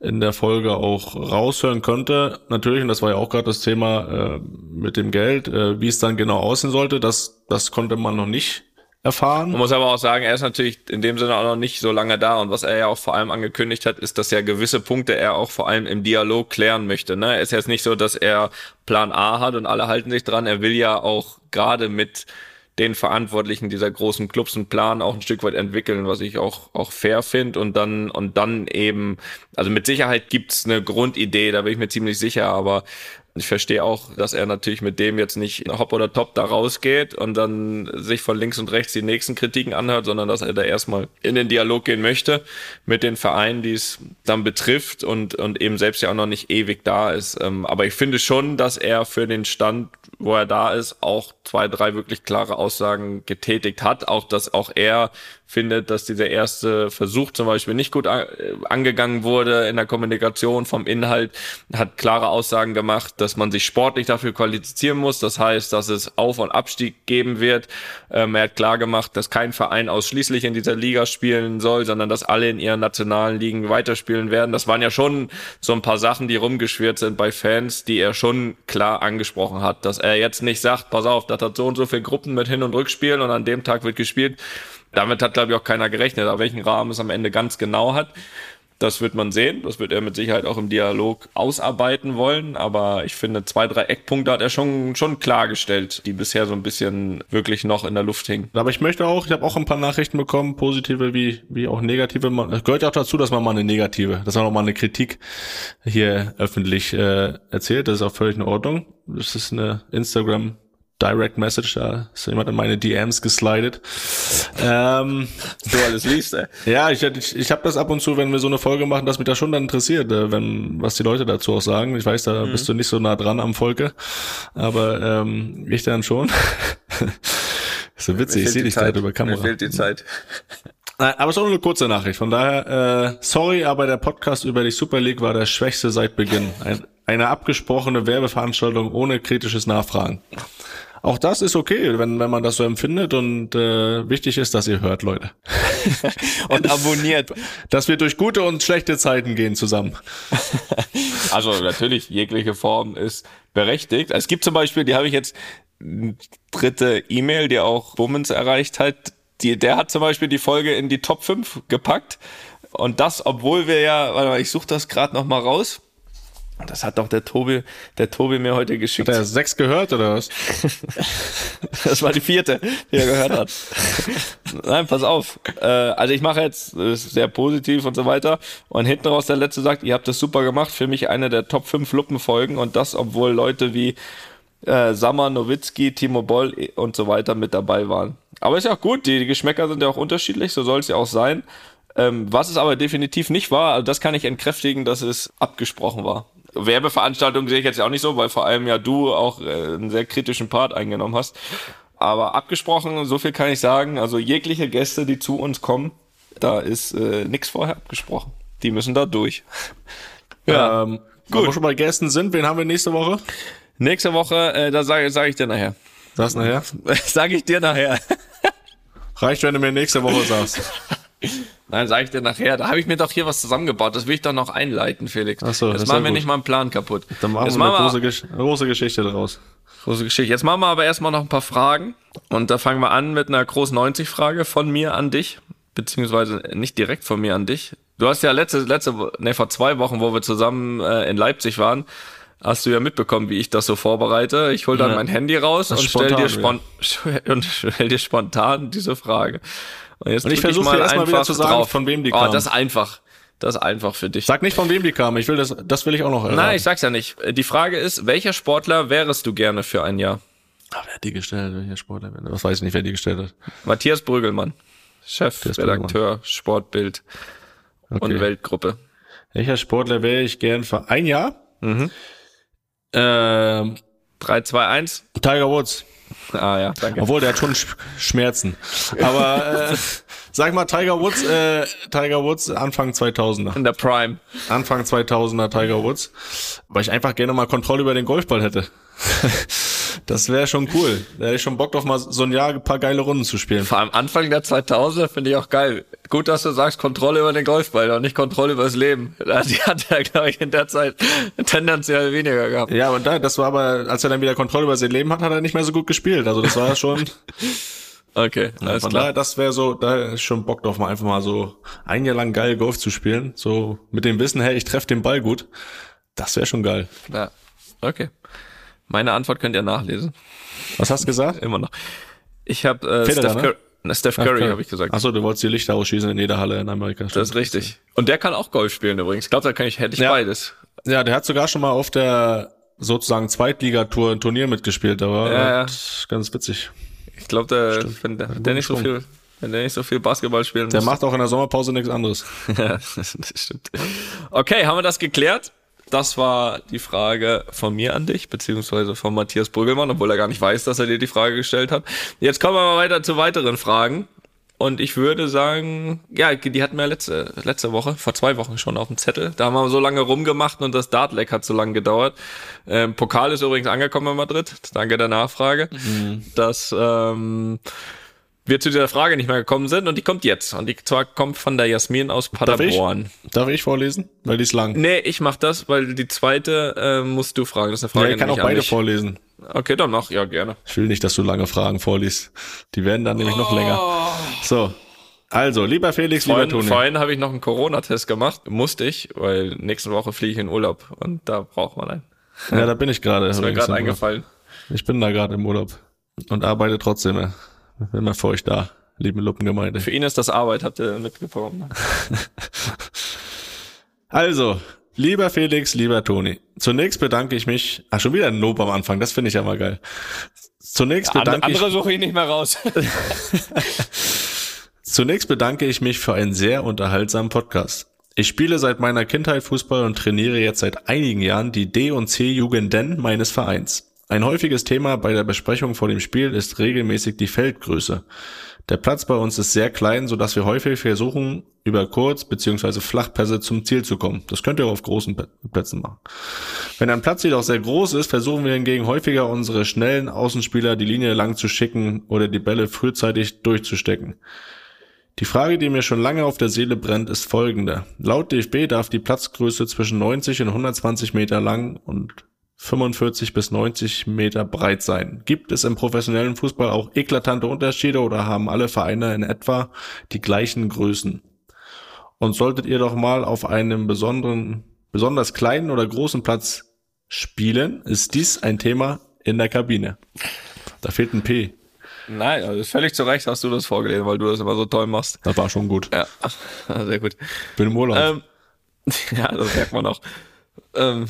in der Folge auch raushören könnte. Natürlich, und das war ja auch gerade das Thema äh, mit dem Geld, äh, wie es dann genau aussehen sollte, das, das konnte man noch nicht erfahren. Man muss aber auch sagen, er ist natürlich in dem Sinne auch noch nicht so lange da und was er ja auch vor allem angekündigt hat, ist, dass ja gewisse Punkte er auch vor allem im Dialog klären möchte. Ne? Es ist jetzt nicht so, dass er Plan A hat und alle halten sich dran. Er will ja auch gerade mit den Verantwortlichen dieser großen Clubs einen Plan auch ein Stück weit entwickeln, was ich auch, auch fair finde und dann, und dann eben, also mit Sicherheit gibt's eine Grundidee, da bin ich mir ziemlich sicher, aber ich verstehe auch, dass er natürlich mit dem jetzt nicht hopp oder top da rausgeht und dann sich von links und rechts die nächsten Kritiken anhört, sondern dass er da erstmal in den Dialog gehen möchte mit den Vereinen, die es dann betrifft und, und eben selbst ja auch noch nicht ewig da ist. Ähm, aber ich finde schon, dass er für den Stand, wo er da ist, auch zwei, drei wirklich klare Aussagen getätigt hat. Auch, dass auch er findet, dass dieser erste Versuch zum Beispiel nicht gut angegangen wurde in der Kommunikation vom Inhalt, hat klare Aussagen gemacht, dass man sich sportlich dafür qualifizieren muss. Das heißt, dass es Auf- und Abstieg geben wird. Ähm, er hat klar gemacht, dass kein Verein ausschließlich in dieser Liga spielen soll, sondern dass alle in ihren nationalen Ligen weiterspielen werden. Das waren ja schon so ein paar Sachen, die rumgeschwirrt sind bei Fans, die er schon klar angesprochen hat, dass er jetzt nicht sagt, pass auf, das hat so und so viele Gruppen mit Hin- und Rückspielen und an dem Tag wird gespielt damit hat, glaube ich, auch keiner gerechnet, auf welchen Rahmen es am Ende ganz genau hat. Das wird man sehen. Das wird er mit Sicherheit auch im Dialog ausarbeiten wollen. Aber ich finde, zwei, drei Eckpunkte hat er schon, schon klargestellt, die bisher so ein bisschen wirklich noch in der Luft hingen. Aber ich möchte auch, ich habe auch ein paar Nachrichten bekommen, positive wie, wie auch negative. Man, es gehört ja auch dazu, dass man mal eine negative, dass man auch mal eine Kritik hier öffentlich äh, erzählt. Das ist auch völlig in Ordnung. Das ist eine Instagram Direct Message, da ist jemand in meine DMs geslidet. Ähm, Du alles liest, ey. ja, ich, ich, ich habe das ab und zu, wenn wir so eine Folge machen, dass mich das schon dann interessiert, äh, wenn was die Leute dazu auch sagen. Ich weiß, da bist du nicht so nah dran am Volke, aber ähm, ich dann schon. ist so witzig, ich sehe dich gerade über Kamera. Mir fehlt die Zeit. Aber es ist auch nur eine kurze Nachricht. Von daher, äh, sorry, aber der Podcast über die Super League war der schwächste seit Beginn. Ein, eine abgesprochene Werbeveranstaltung ohne kritisches Nachfragen. Auch das ist okay, wenn, wenn man das so empfindet und äh, wichtig ist, dass ihr hört, Leute. Und abonniert. Dass wir durch gute und schlechte Zeiten gehen zusammen. Also natürlich, jegliche Form ist berechtigt. Es gibt zum Beispiel, die habe ich jetzt, eine dritte E-Mail, die auch Bummens erreicht hat. Die, der hat zum Beispiel die Folge in die Top 5 gepackt. Und das, obwohl wir ja, warte mal, ich suche das gerade noch mal raus. Das hat doch der Tobi, der Tobi mir heute geschickt. Hat er sechs gehört oder was? Das war die vierte, die er gehört hat. Nein, pass auf. Äh, also ich mache jetzt äh, sehr positiv und so weiter. Und hinten raus der letzte sagt, ihr habt das super gemacht. Für mich eine der Top 5 Luppenfolgen. Und das, obwohl Leute wie äh, Sammer, Nowitzki, Timo Boll und so weiter mit dabei waren. Aber ist ja auch gut, die, die Geschmäcker sind ja auch unterschiedlich, so soll es ja auch sein. Ähm, was es aber definitiv nicht war, also das kann ich entkräftigen, dass es abgesprochen war. Werbeveranstaltung sehe ich jetzt ja auch nicht so, weil vor allem ja du auch äh, einen sehr kritischen Part eingenommen hast. Aber abgesprochen, so viel kann ich sagen, also jegliche Gäste, die zu uns kommen, da ist äh, nichts vorher abgesprochen. Die müssen da durch. Ja, ähm, gut. Wo wir schon bei Gästen sind, wen haben wir nächste Woche? Nächste Woche, äh, da sage sag ich dir nachher. Sag's nachher. sage ich dir nachher. Reicht, wenn du mir nächste Woche sagst. Nein, sage ich dir nachher. Da habe ich mir doch hier was zusammengebaut. Das will ich doch noch einleiten, Felix. Ach so, Jetzt machen ja wir gut. nicht mal einen Plan kaputt. Dann machen Jetzt wir eine große, Gesch große Geschichte draus. Große Geschichte. Jetzt machen wir aber erstmal noch ein paar Fragen. Und da fangen wir an mit einer Groß 90 Frage von mir an dich. Beziehungsweise nicht direkt von mir an dich. Du hast ja letzte, letzte, nee, vor zwei Wochen, wo wir zusammen äh, in Leipzig waren, hast du ja mitbekommen, wie ich das so vorbereite. Ich hol dann Ja. mein Handy raus und Das stell dir, spontan, spon und stell dir spontan diese Frage. Und, jetzt Und ich versuche dir erstmal wieder zu sagen, von wem die oh, kam. das ist einfach. Das ist einfach für dich. Sag nicht, von wem die kam. Ich will das, das will ich auch noch erraten. Nein, ich sag's ja nicht. Die Frage ist, welcher Sportler wärest du gerne für ein Jahr? Ah, wer hat die gestellt? Welcher Sportler? Das weiß ich nicht, wer die gestellt hat. Matthias Brügelmann, Chefredakteur, Sportbild und Okay. Weltgruppe. Welcher Sportler wäre ich gern für ein Jahr? Mhm. Ähm, 3, 2, 1. Tiger Woods. Ah ja, danke. Obwohl, der hat schon Sch Schmerzen. Aber äh, sag mal, Tiger Woods, äh, Tiger Woods Anfang 2000er. In der Prime. Anfang 2000er Tiger Woods. Weil ich einfach gerne mal Kontrolle über den Golfball hätte. das wäre schon cool. Da hätte ich schon Bock drauf, mal so ein Jahr ein paar geile Runden zu spielen. Vor allem Anfang der 2000er finde ich auch geil. Gut, dass du sagst Kontrolle über den Golfball und nicht Kontrolle über das Leben. Die hat er, glaube ich, in der Zeit tendenziell weniger gehabt. Ja, und da, das war aber, als er dann wieder Kontrolle über sein Leben hat, hat er nicht mehr so gut gespielt. Also das war schon, Okay, alles von klar. daher, das wäre so, da ist schon Bock drauf, mal einfach mal so ein Jahr lang geil Golf zu spielen. So mit dem Wissen, hey, ich treffe den Ball gut. Das wäre schon geil. Ja. Okay. Meine Antwort könnt ihr nachlesen. Was hast du gesagt? Immer noch. Ich habe äh, Federer, Steph, ne? Curry, na, Steph Curry habe ich gesagt. Achso, du wolltest die Lichter ausschießen in jeder Halle in Amerika. Das ist richtig. Und der kann auch Golf spielen übrigens. Ich glaube, da kann ich, hätte ich Ja. beides. Ja, der hat sogar schon mal auf der sozusagen Zweitligatour ein Turnier mitgespielt, aber Ja, ja. ganz witzig. Ich glaube, der, wenn der, der nicht so viel, wenn der nicht so viel Basketball spielen Der muss. macht auch in der Sommerpause nichts anderes. Ja, das stimmt. Okay, haben wir das geklärt? Das war die Frage von mir an dich, beziehungsweise von Matthias Brüggelmann, obwohl er gar nicht weiß, dass er dir die Frage gestellt hat. Jetzt kommen wir mal weiter zu weiteren Fragen. Und ich würde sagen, ja, die hatten wir letzte, letzte Woche, vor zwei Wochen schon auf dem Zettel. Da haben wir so lange rumgemacht und das Dartleck hat so lange gedauert. Ähm, Pokal ist übrigens angekommen in Madrid. Danke der Nachfrage. Das ähm, wir zu dieser Frage nicht mehr gekommen sind und die kommt jetzt. Und die zwar kommt von der Jasmin aus Darf ich? Paderborn. Darf ich vorlesen? Weil die ist lang. Nee, ich mach das, weil die zweite äh, musst du fragen. Das ist eine Frage Ja, ich kann auch beide vorlesen. Okay, dann mach, ja, gerne. Ich will nicht, dass du lange Fragen vorliest. Die werden dann nämlich noch länger. So. Also, lieber Felix, lieber Vorhin, Toni. vorhin habe ich noch einen Corona-Test gemacht. Musste ich, weil nächste Woche fliege ich in Urlaub und da braucht man einen. Ja, da bin ich gerade. Ist mir gerade eingefallen. Ich bin da gerade im Urlaub und arbeite trotzdem. ja. Mal für euch da, liebe Luppengemeinde. Für ihn ist das Arbeit, habt ihr mitbekommen. Also, lieber Felix, lieber Toni. Zunächst bedanke ich mich. Ah, schon wieder ein Lob am Anfang. Das finde ich ja mal geil. Zunächst And, bedanke ich andere suche ich nicht mehr raus. Zunächst bedanke ich mich für einen sehr unterhaltsamen Podcast. Ich spiele seit meiner Kindheit Fußball und trainiere jetzt seit einigen Jahren die D- und C-Jugenden meines Vereins. Ein häufiges Thema bei der Besprechung vor dem Spiel ist regelmäßig die Feldgröße. Der Platz bei uns ist sehr klein, so dass wir häufig versuchen, über Kurz- bzw. Flachpässe zum Ziel zu kommen. Das könnt ihr auch auf großen Plätzen machen. Wenn ein Platz jedoch sehr groß ist, versuchen wir hingegen häufiger unsere schnellen Außenspieler die Linie lang zu schicken oder die Bälle frühzeitig durchzustecken. Die Frage, die mir schon lange auf der Seele brennt, ist folgende. Laut DFB darf die Platzgröße zwischen 90 und 120 Meter lang und 45 bis 90 Meter breit sein. Gibt es im professionellen Fußball auch eklatante Unterschiede oder haben alle Vereine in etwa die gleichen Größen? Und solltet ihr doch mal auf einem besonderen, besonders kleinen oder großen Platz spielen, ist dies ein Thema in der Kabine. Da fehlt ein P. Nein, also völlig zu Recht hast du das vorgelesen, weil du das immer so toll machst. Das war schon gut. Ja, sehr gut. Bin im Urlaub. Ähm, ja, das merkt man auch. Ähm,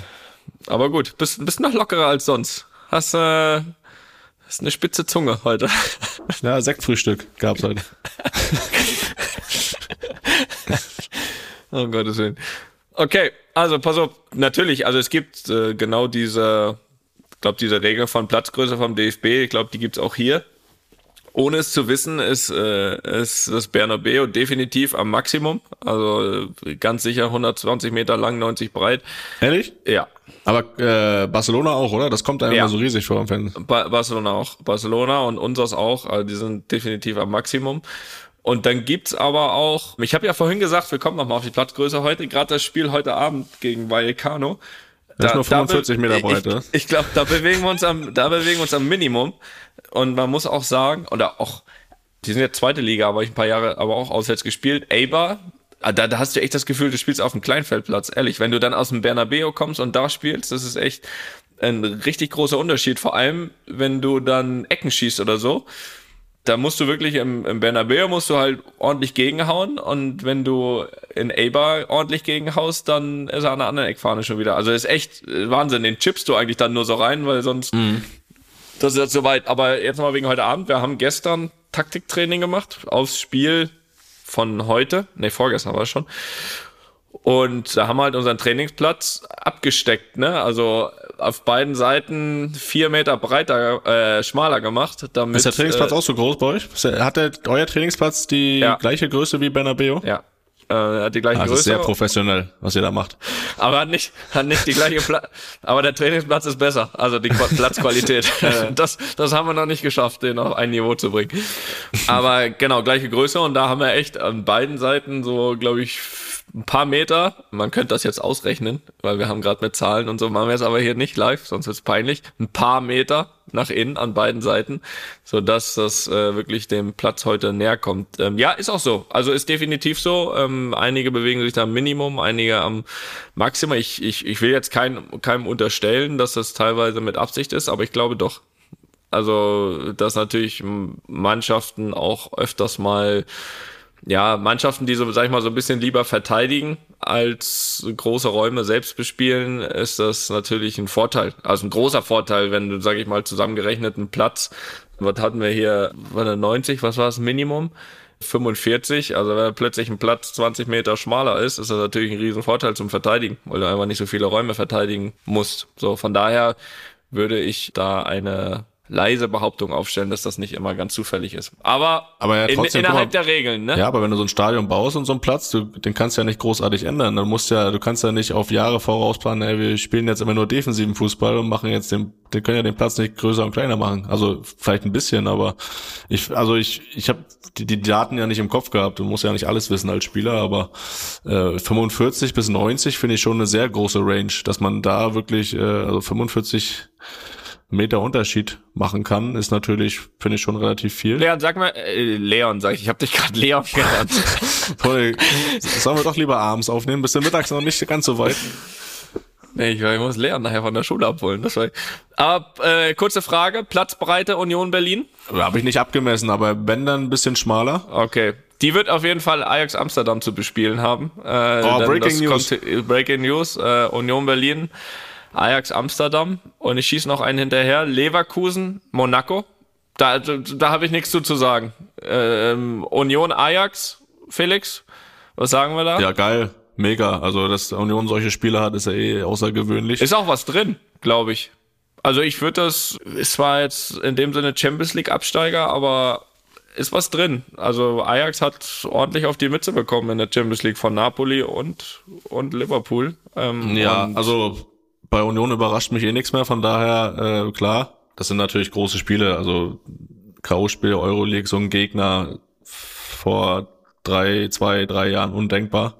aber gut, bist, bist noch lockerer als sonst. Hast, äh, hast eine spitze Zunge heute. Ja, Sektfrühstück gab's heute. Oh Gottes Willen. Okay, also pass auf, natürlich, also es gibt äh, genau diese, ich glaube, diese Regel von Platzgröße vom DFB, ich glaube, die gibt's auch hier. Ohne es zu wissen, ist, äh, ist das Bernabeu definitiv am Maximum. Also äh, ganz sicher 120 Meter lang, 90 breit. Ehrlich? Ja, Aber äh, Barcelona auch, oder? Das kommt einem Ja. immer so riesig vor im Fernsehen. Ba Barcelona auch. Barcelona und unseres auch. Also die sind definitiv am Maximum. Und dann gibt's aber auch, ich habe ja vorhin gesagt, wir kommen nochmal auf die Platzgröße heute, gerade das Spiel heute Abend gegen Vallecano. Das ist nur 45 be- Meter breit, ich? Ich glaube, da bewegen wir uns am, da bewegen wir uns am Minimum. Und man muss auch sagen, oder auch, die sind jetzt zweite Liga, aber ich ein paar Jahre aber auch auswärts gespielt. Eibar, ah, da, da hast du echt das Gefühl, du spielst auf dem Kleinfeldplatz. Ehrlich, wenn du dann aus dem Bernabeu kommst und da spielst, das ist echt ein richtig großer Unterschied. Vor allem, wenn du dann Ecken schießt oder so. Da musst du wirklich im, im Bernabeu musst du halt ordentlich gegenhauen und wenn du in Eibar ordentlich gegenhaust, dann ist er an der anderen Eckfahne schon wieder. Also ist echt äh, Wahnsinn. Den chippst du eigentlich dann nur so rein, weil sonst das ist jetzt soweit. Aber jetzt mal wegen heute Abend. Wir haben gestern Taktiktraining gemacht aufs Spiel von heute. Nee, vorgestern war es schon. Und da haben wir halt unseren Trainingsplatz abgesteckt, ne? Also auf beiden Seiten vier Meter breiter, äh, schmaler gemacht. Damit, Ist der Trainingsplatz äh, auch so groß bei euch? Hat der, euer Trainingsplatz die Ja. gleiche Größe wie Bernabeu? Ja. Äh, hat die gleiche Ah, Das ist Größe. sehr professionell, was ihr da macht. aber hat nicht, hat nicht die gleiche Platz. Aber der Trainingsplatz ist besser. Also die Qua- Platzqualität. das, das haben wir noch nicht geschafft, den auf ein Niveau zu bringen. Aber genau, gleiche Größe. Und da haben wir echt an beiden Seiten so, glaube ich, ein paar Meter. Man könnte das jetzt ausrechnen, weil wir haben gerade mit Zahlen und so machen wir es aber hier nicht live, sonst wird's peinlich. Ein paar Meter nach innen an beiden Seiten, so dass das äh, wirklich dem Platz heute näher kommt. Ähm, ja, ist auch so. Also ist definitiv so. Ähm, einige bewegen sich da am Minimum, einige am Maximum. Ich, ich, ich will jetzt kein, keinem unterstellen, dass das teilweise mit Absicht ist, aber ich glaube doch. Also, dass natürlich Mannschaften auch öfters mal ja, Mannschaften, die so, sag ich mal, so ein bisschen lieber verteidigen als große Räume selbst bespielen, ist das natürlich ein Vorteil. Also ein großer Vorteil, wenn du, sag ich mal, zusammengerechneten Platz, was hatten wir hier, war der 90, was war das Minimum? 45, also wenn plötzlich ein Platz 20 Meter schmaler ist, ist das natürlich ein riesen Vorteil zum Verteidigen, weil du einfach nicht so viele Räume verteidigen musst. So, von daher würde ich da eine leise Behauptung aufstellen, dass das nicht immer ganz zufällig ist. Aber, Aber ja, in, trotzdem, innerhalb guck mal, der Regeln, ne? Ja, aber wenn du so ein Stadion baust und so einen Platz, du, den kannst du ja nicht großartig ändern. Dann musst ja, du kannst ja nicht auf Jahre vorausplanen, ey, wir spielen jetzt immer nur defensiven Fußball und machen jetzt den, den können ja den Platz nicht größer und kleiner machen. Also vielleicht ein bisschen, aber ich, also ich, ich habe die, die Daten ja nicht im Kopf gehabt. Du musst ja nicht alles wissen als Spieler, aber äh, 45 bis 90 finde ich schon eine sehr große Range, dass man da wirklich, äh, also 45 Meter Unterschied machen kann, ist natürlich, finde ich, schon relativ viel. Leon, sag mal, äh, Leon, sag ich, ich habe dich gerade Leon genannt. Toll. Sollen wir doch lieber abends aufnehmen, bis du mittags noch nicht ganz so weit. nee, ich, ich muss Leon nachher von der Schule abholen. Das war, aber äh, kurze Frage, Platzbreite Union Berlin? Habe ich nicht abgemessen, aber wenn dann ein bisschen schmaler. Okay. Die wird auf jeden Fall Ajax Amsterdam zu bespielen haben. Äh, Oh, Breaking News. Kommt, Breaking News. Äh, Union Berlin, Ajax Amsterdam. Und ich schieße noch einen hinterher. Leverkusen, Monaco. Da, da, habe ich nichts zu, zu sagen. Ähm, Union Ajax, Felix, was sagen wir da? Ja, geil. Mega. Also, dass Union solche Spiele hat, ist ja eh außergewöhnlich. Ist auch was drin, glaube ich. Also ich würde das, es zwar jetzt in dem Sinne Champions League Absteiger, aber ist was drin. Also Ajax hat ordentlich auf die Mütze bekommen in der Champions League von Napoli und, und Liverpool. Ähm, Ja, und also bei Union überrascht mich eh nichts mehr, von daher, äh, klar, das sind natürlich große Spiele, also K.O.-Spiel, Euroleague, so ein Gegner vor drei, zwei, drei Jahren undenkbar.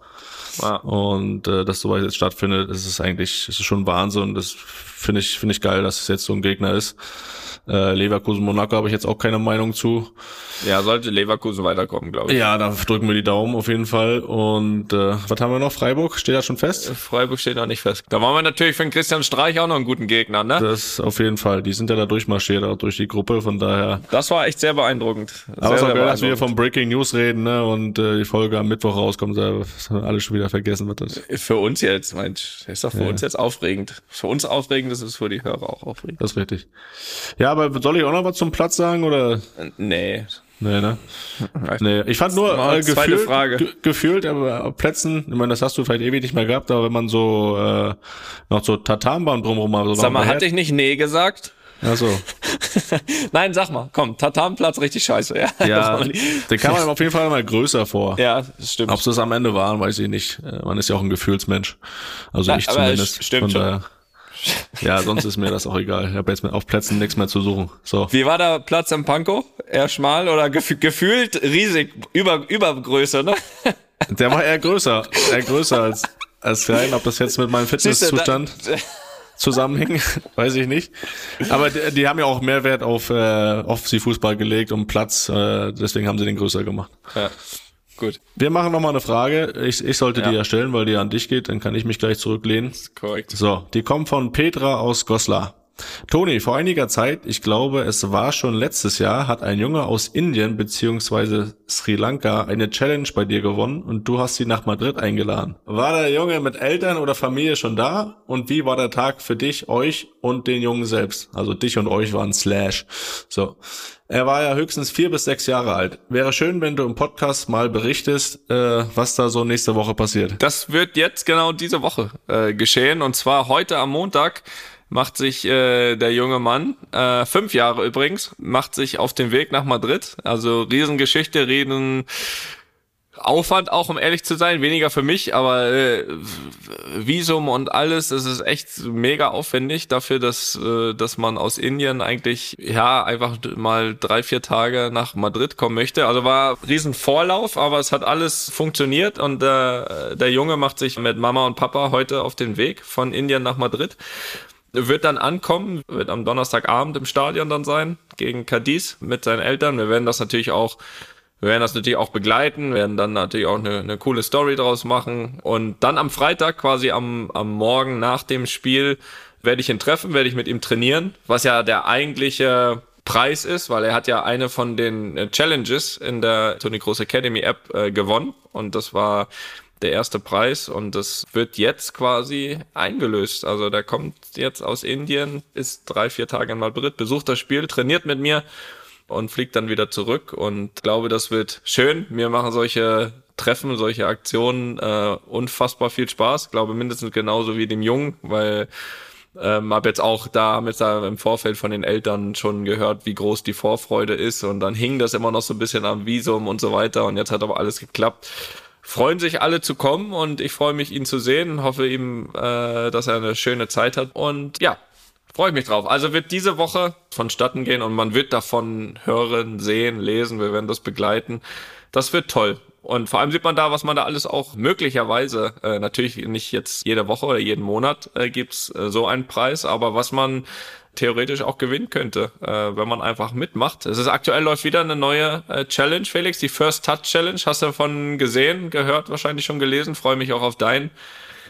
Ja. Und äh, dass sowas jetzt stattfindet, ist es eigentlich, ist es schon Wahnsinn. Das finde ich, finde ich geil, dass es jetzt so ein Gegner ist. Äh, Leverkusen Monaco habe ich jetzt auch keine Meinung zu. ja, sollte Leverkusen weiterkommen, glaube ich. Ja, da drücken wir die Daumen auf jeden Fall. Und äh, was haben wir noch? Freiburg? Steht das schon fest? Freiburg steht noch nicht fest. Da wollen wir natürlich für den Christian Streich auch noch einen guten Gegner, ne? Das auf jeden Fall. Die sind ja da durchmarschiert, auch durch die Gruppe. Von daher Das war echt sehr beeindruckend. Sehr, Aber sehr geil, dass wir vom Breaking News reden, ne? Und äh, die Folge am Mittwoch rauskommt, da ist alles schon wieder vergessen wird das. Für uns jetzt, Mensch, ist doch für uns jetzt aufregend. Für uns aufregend, das ist für die Hörer auch aufregend. Das ist richtig. Ja, aber soll ich auch noch was zum Platz sagen oder? Nee. Nee, ne? Nee, ich fand nur äh, zweite gefühlt, Frage. ge gefühlt, aber auf Plätzen, ich meine, das hast du vielleicht ewig nicht mehr gehabt, aber wenn man so äh, noch so Tatanbahn drumherum hat, so Sag mal, hatte ich nicht nee gesagt? Also, Nein, sag mal, komm, Tatanplatz richtig scheiße, ja. ja, den kann man auf jeden Fall mal größer vor. ja, das stimmt. Ob es am Ende waren, weiß ich nicht. Äh, Man ist ja auch ein Gefühlsmensch. Also Na, ich aber zumindest. es stimmt Von schon. Ja, sonst ist mir das auch egal. Ich habe jetzt auf Plätzen nichts mehr zu suchen. So. Wie war der Platz am Pankow? Eher schmal oder gef gefühlt riesig, über, Übergröße, ne? Der war eher größer, eher größer als, als klein. Ob das jetzt mit meinem Fitnesszustand zusammenhängt, weiß ich nicht. Aber die, die haben ja auch Mehrwert auf, äh, auf sie Fußball gelegt und Platz. Äh, deswegen haben sie den größer gemacht. ja, gut, Wir machen noch mal eine Frage. Ich, ich sollte Ja. die ja stellen, weil die an dich geht. Dann kann ich mich gleich zurücklehnen. korrekt. So, die kommt von Petra aus Goslar. Toni, vor einiger Zeit, ich glaube, es war schon letztes Jahr, hat ein Junge aus Indien beziehungsweise Sri Lanka eine Challenge bei dir gewonnen und du hast sie nach Madrid eingeladen. War der Junge mit Eltern oder Familie schon da? Und wie war der Tag für dich, euch und den Jungen selbst? Also dich und euch waren Slash. So. Er war ja höchstens vier bis sechs Jahre alt. Wäre schön, wenn du im Podcast mal berichtest, äh, was da so nächste Woche passiert. Das wird jetzt genau diese Woche äh, geschehen und zwar heute am Montag macht sich äh, der junge Mann, äh, fünf Jahre übrigens, macht sich auf den Weg nach Madrid. Also Riesengeschichte, riesen Aufwand auch, um ehrlich zu sein, weniger für mich, aber äh, Visum und alles, das ist echt mega aufwendig dafür, dass, äh, dass man aus Indien eigentlich, ja, einfach mal drei, vier Tage nach Madrid kommen möchte. Also war riesen Vorlauf, aber es hat alles funktioniert und äh, der Junge macht sich mit Mama und Papa heute auf den Weg von Indien nach Madrid wird dann ankommen, wird am Donnerstagabend im Stadion dann sein, gegen Cadiz mit seinen Eltern. Wir werden das natürlich auch, wir werden das natürlich auch begleiten, werden dann natürlich auch eine, eine coole Story draus machen. Und dann am Freitag, quasi am, am Morgen nach dem Spiel, werde ich ihn treffen, werde ich mit ihm trainieren, was ja der eigentliche Preis ist, weil er hat ja eine von den äh, Challenges in der Tony Groß Academy App äh, gewonnen und das war der erste Preis und das wird jetzt quasi eingelöst. Also der kommt jetzt aus Indien, ist drei, vier Tage in Madrid, besucht das Spiel, trainiert mit mir und fliegt dann wieder zurück und glaube, das wird schön. Mir machen solche Treffen, solche Aktionen äh, unfassbar viel Spaß. Glaube mindestens genauso wie dem Jungen, weil ähm, habe jetzt auch da, haben jetzt da im Vorfeld von den Eltern schon gehört, wie groß die Vorfreude ist und dann hing das immer noch so ein bisschen am Visum und so weiter und jetzt hat aber alles geklappt. Freuen sich alle zu kommen und ich freue mich, ihn zu sehen, hoffe ihm, äh, dass er eine schöne Zeit hat und ja, freue ich mich drauf. Also wird diese Woche vonstatten gehen und man wird davon hören, sehen, lesen, wir werden das begleiten. Das wird toll. Und vor allem sieht man da, was man da alles auch möglicherweise, äh, natürlich nicht jetzt jede Woche oder jeden Monat äh, gibt's äh, so einen Preis, aber was man theoretisch auch gewinnen könnte, äh, wenn man einfach mitmacht. Es ist aktuell läuft wieder eine neue äh, Challenge, Felix, die First Touch Challenge. Hast du davon gesehen, gehört, wahrscheinlich schon gelesen. Freue mich auch auf dein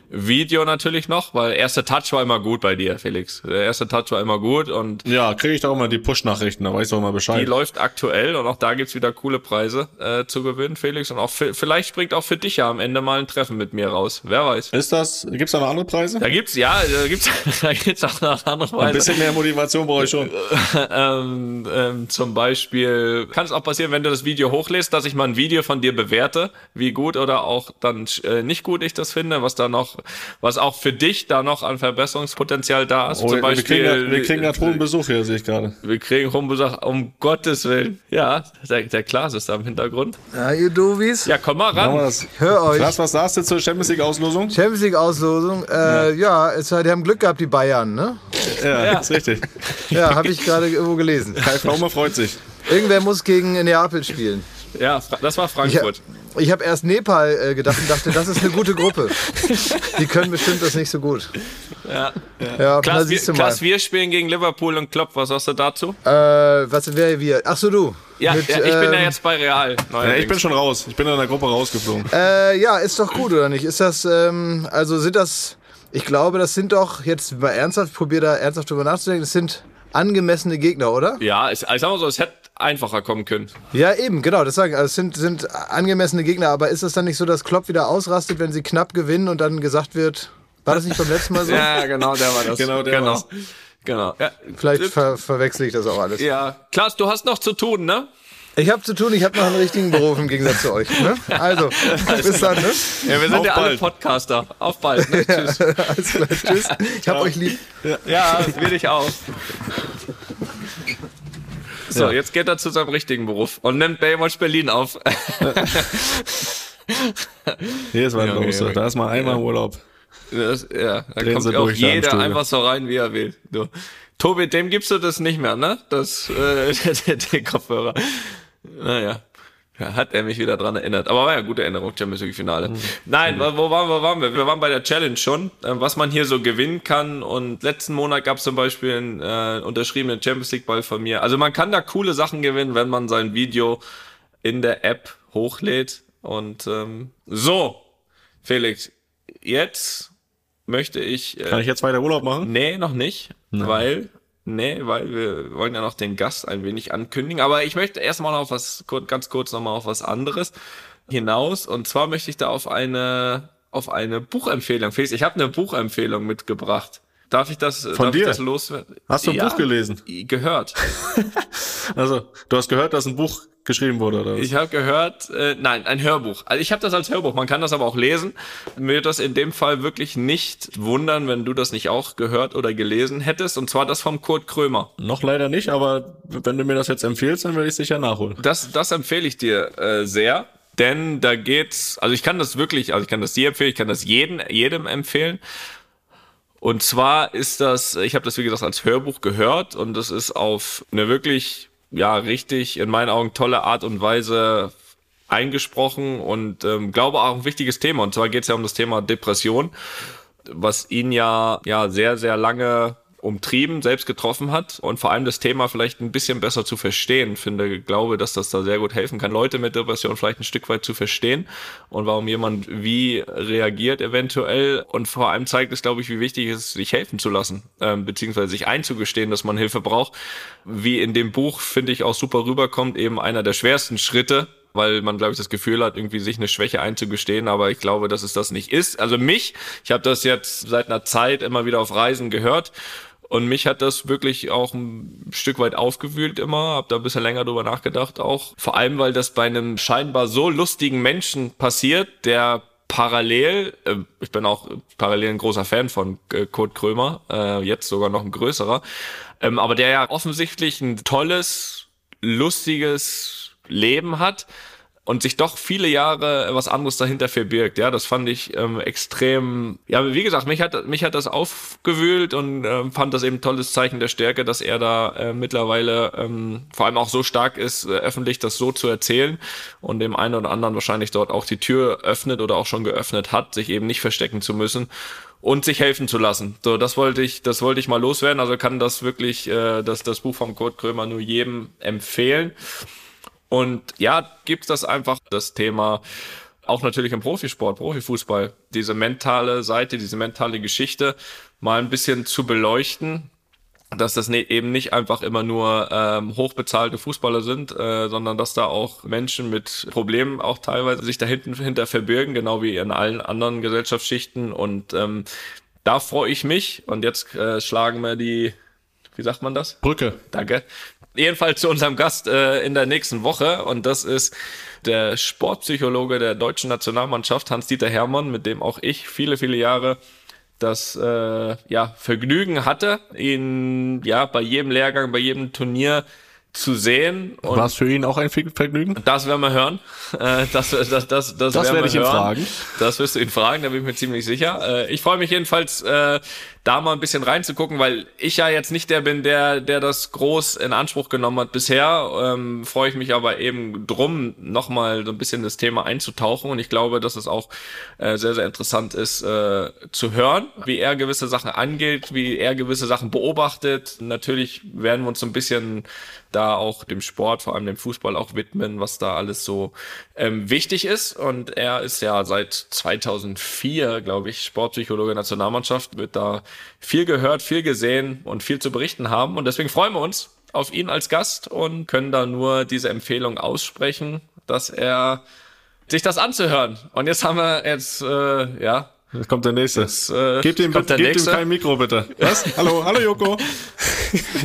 Video natürlich noch, weil erster Touch war immer gut bei dir, Felix. Der erste Touch war immer gut und Ja, kriege ich doch immer die Push-Nachrichten, da weiß ich doch immer die Bescheid. läuft aktuell und auch da gibt's wieder coole Preise äh, zu gewinnen, Felix. Und auch für, vielleicht springt auch für dich ja am Ende mal ein Treffen mit mir raus. Wer weiß. Ist das, gibt's da noch andere Preise? Da gibt's, ja, da gibt's, da gibt's auch noch andere Ein Preise. bisschen mehr Motivation brauche ich schon. ähm, ähm, zum Beispiel kann es auch passieren, wenn du das Video hochlässt, dass ich mal ein Video von dir bewerte, wie gut oder auch dann äh, nicht gut ich das finde, was da noch, was auch für dich da noch an Verbesserungspotenzial da ist. Oh, zum wir Beispiel, kriegen ja, wir kriegen ja hohen Besuch hier, sehe ich gerade. wir kriegen Rumbesuch, um Gottes Willen. Ja, der, der Klaas ist da im Hintergrund. Ja, ihr Dovis. Ja, komm mal ran. das. Hör euch. Klaas, was sagst du zur Champions League Auslosung? Champions League Auslosung. Äh, ja, es, die haben Glück gehabt, die Bayern, ne? Ja, Ja. ist richtig. Ja, habe ich gerade irgendwo gelesen. Kai Pflaume freut sich. Irgendwer muss gegen Neapel spielen. Ja, das war Ich, Frankfurt. ich habe erst Nepal äh, gedacht und dachte, das ist eine gute Gruppe. Die können bestimmt das nicht so gut. Ja. Ja, da Klaas, wir. Klaas, wir spielen gegen Liverpool und Klopp. Was sagst du dazu? Äh, was wäre wir? Ach so, du. Ja, Mit, ja ich bin ja ähm, jetzt bei Real. Ja, ich bin schon raus. Ich bin in der Gruppe rausgeflogen. Äh, ja, ist doch gut, oder nicht? Ist das, ähm, also sind das, ich glaube, das sind doch, jetzt mal ernsthaft, ich probiere da ernsthaft drüber nachzudenken, das sind angemessene Gegner, oder? Ja, es, ich sag mal so, es hätte einfacher kommen können. Ja, eben, genau, das sagen. Also es sind, sind angemessene Gegner, aber ist es dann nicht so, dass Klopp wieder ausrastet, wenn sie knapp gewinnen und dann gesagt wird, war das nicht beim letzten Mal so? Ja, genau, der war das. Genau, der genau. war's. Genau. Ja, Vielleicht ver verwechsel ich das auch alles. ja. Klaas, du hast noch zu tun, ne? Ich habe zu tun, ich habe noch einen richtigen Beruf im Gegensatz zu euch. Ne? Also, bis dann, ne? Ja, wir sind Auf ja alle bald. Podcaster. Auf bald. Ne? Tschüss. Alles klar, tschüss. Ich hab euch lieb. Ja, will ich auch. So, Ja. jetzt geht er zu seinem richtigen Beruf und nimmt Baywatch Berlin auf. Hier ist was Junge. Junge. Da ist mal einmal Urlaub. Das, ja, da Drehen kommt auch jeder einfach so rein, wie er will. Du. Tobi, dem gibst du das nicht mehr, ne? Das, äh, den, den Kopfhörer. Naja. Ja, hat er mich wieder dran erinnert. Aber war ja eine gute Erinnerung, Champions League Finale. Nein, wo waren wir, waren wir? Wir waren bei der Challenge schon, äh, was man hier so gewinnen kann. Und letzten Monat gab es zum Beispiel einen äh, unterschriebenen Champions League Ball von mir. Also man kann da coole Sachen gewinnen, wenn man sein Video in der App hochlädt. Und ähm, so, Felix, jetzt möchte ich. Äh, Kann ich jetzt weiter Urlaub machen? Nee, noch nicht, weil nee, weil wir wollen ja noch den Gast ein wenig ankündigen, aber ich möchte erstmal noch auf was ganz kurz noch mal auf was anderes hinaus und zwar möchte ich da auf eine auf eine Buchempfehlung. Felix, ich habe eine Buchempfehlung mitgebracht. Darf ich das darf dir? ich das loswerden? Hast du ein Buch gelesen? Gehört. Also, du hast gehört, dass ein Buch geschrieben wurde, oder was? Ich habe gehört, äh, nein, ein Hörbuch. Also ich habe das als Hörbuch, man kann das aber auch lesen. Mir wird das in dem Fall wirklich nicht wundern, wenn du das nicht auch gehört oder gelesen hättest. Und zwar das vom Kurt Krömer. Noch leider nicht, aber wenn du mir das jetzt empfiehlst, dann werde ich sicher nachholen. Das, das empfehle ich dir äh, sehr. Denn da geht's, also ich kann das wirklich, also ich kann das dir empfehlen, ich kann das jeden, jedem empfehlen. Und zwar ist das, ich habe das wie gesagt als Hörbuch gehört und das ist auf eine wirklich, ja, richtig, in meinen Augen tolle Art und Weise eingesprochen und ähm, glaube auch ein wichtiges Thema. Und zwar geht's ja um das Thema Depression, was ihn ja, ja sehr, sehr lange umtrieben, selbst getroffen hat und vor allem das Thema vielleicht ein bisschen besser zu verstehen. Finde, glaube, dass das da sehr gut helfen kann, Leute mit Depression vielleicht ein Stück weit zu verstehen und warum jemand wie reagiert eventuell und vor allem zeigt es, glaube ich, wie wichtig es ist, sich helfen zu lassen, ähm, beziehungsweise sich einzugestehen, dass man Hilfe braucht. Wie in dem Buch, finde ich, auch super rüberkommt, eben einer der schwersten Schritte, weil man, glaube ich, das Gefühl hat, irgendwie sich eine Schwäche einzugestehen, aber ich glaube, dass es das nicht ist. Also mich, ich habe das jetzt seit einer Zeit immer wieder auf Reisen gehört und mich hat das wirklich auch ein Stück weit aufgewühlt immer, habe da ein bisschen länger drüber nachgedacht auch. Vor allem, weil das bei einem scheinbar so lustigen Menschen passiert, der parallel, äh, ich bin auch parallel ein großer Fan von äh, Kurt Krömer, äh, jetzt sogar noch ein größerer, ähm, aber der ja offensichtlich ein tolles, lustiges Leben hat und sich doch viele Jahre was anderes dahinter verbirgt. Ja, das fand ich ähm, extrem. Ja, wie gesagt, mich hat mich hat das aufgewühlt und ähm, fand das eben tolles Zeichen der Stärke, dass er da äh, mittlerweile ähm, vor allem auch so stark ist, äh, öffentlich das so zu erzählen und dem einen oder anderen wahrscheinlich dort auch die Tür öffnet oder auch schon geöffnet hat, sich eben nicht verstecken zu müssen. und sich helfen zu lassen. So, das wollte ich, das wollte ich mal loswerden. Also kann das wirklich, äh, das, das Buch von Kurt Krömer nur jedem empfehlen. Und ja, gibt das einfach das Thema auch natürlich im Profisport, Profifußball, diese mentale Seite, diese mentale Geschichte mal ein bisschen zu beleuchten, dass das ne, eben nicht einfach immer nur ähm, hochbezahlte Fußballer sind, äh, sondern dass da auch Menschen mit Problemen auch teilweise sich da hinten hinter verbirgen, genau wie in allen anderen Gesellschaftsschichten. Und ähm, da freue ich mich. Und jetzt äh, schlagen wir die, wie sagt man das? Brücke. Danke. Jedenfalls zu unserem Gast äh, in der nächsten Woche. Und das ist der Sportpsychologe der deutschen Nationalmannschaft, Hans-Dieter Hermann, mit dem auch ich viele, viele Jahre das äh, ja, Vergnügen hatte, ihn ja bei jedem Lehrgang, bei jedem Turnier zu sehen. Und War es für ihn auch ein Vergnügen? das werden wir hören. Äh, das, das, das, das, das, werde ich ihn hören. fragen. Das wirst du ihn fragen, da bin ich mir ziemlich sicher. Äh, ich freue mich jedenfalls, äh, da mal ein bisschen reinzugucken, weil ich ja jetzt nicht der bin, der, der das groß in Anspruch genommen hat bisher. Ähm, freue ich mich aber eben drum, nochmal so ein bisschen das Thema einzutauchen. Und ich glaube, dass es auch äh, sehr, sehr interessant ist, äh, zu hören, wie er gewisse Sachen angeht, wie er gewisse Sachen beobachtet. Natürlich werden wir uns so ein bisschen da auch dem Sport, vor allem dem Fußball auch widmen, was da alles so ähm, wichtig ist. Und er ist ja seit 2004, glaube ich, Sportpsychologe Nationalmannschaft, wird da viel gehört, viel gesehen und viel zu berichten haben. Und deswegen freuen wir uns auf ihn als Gast und können da nur diese Empfehlung aussprechen, dass er sich das anzuhören. Und jetzt haben wir jetzt, äh, ja, Jetzt kommt der nächste. Jetzt, äh, gebt ihm, kommt der gebt ihm nächste. kein Mikro, bitte. Was? hallo, hallo Joko.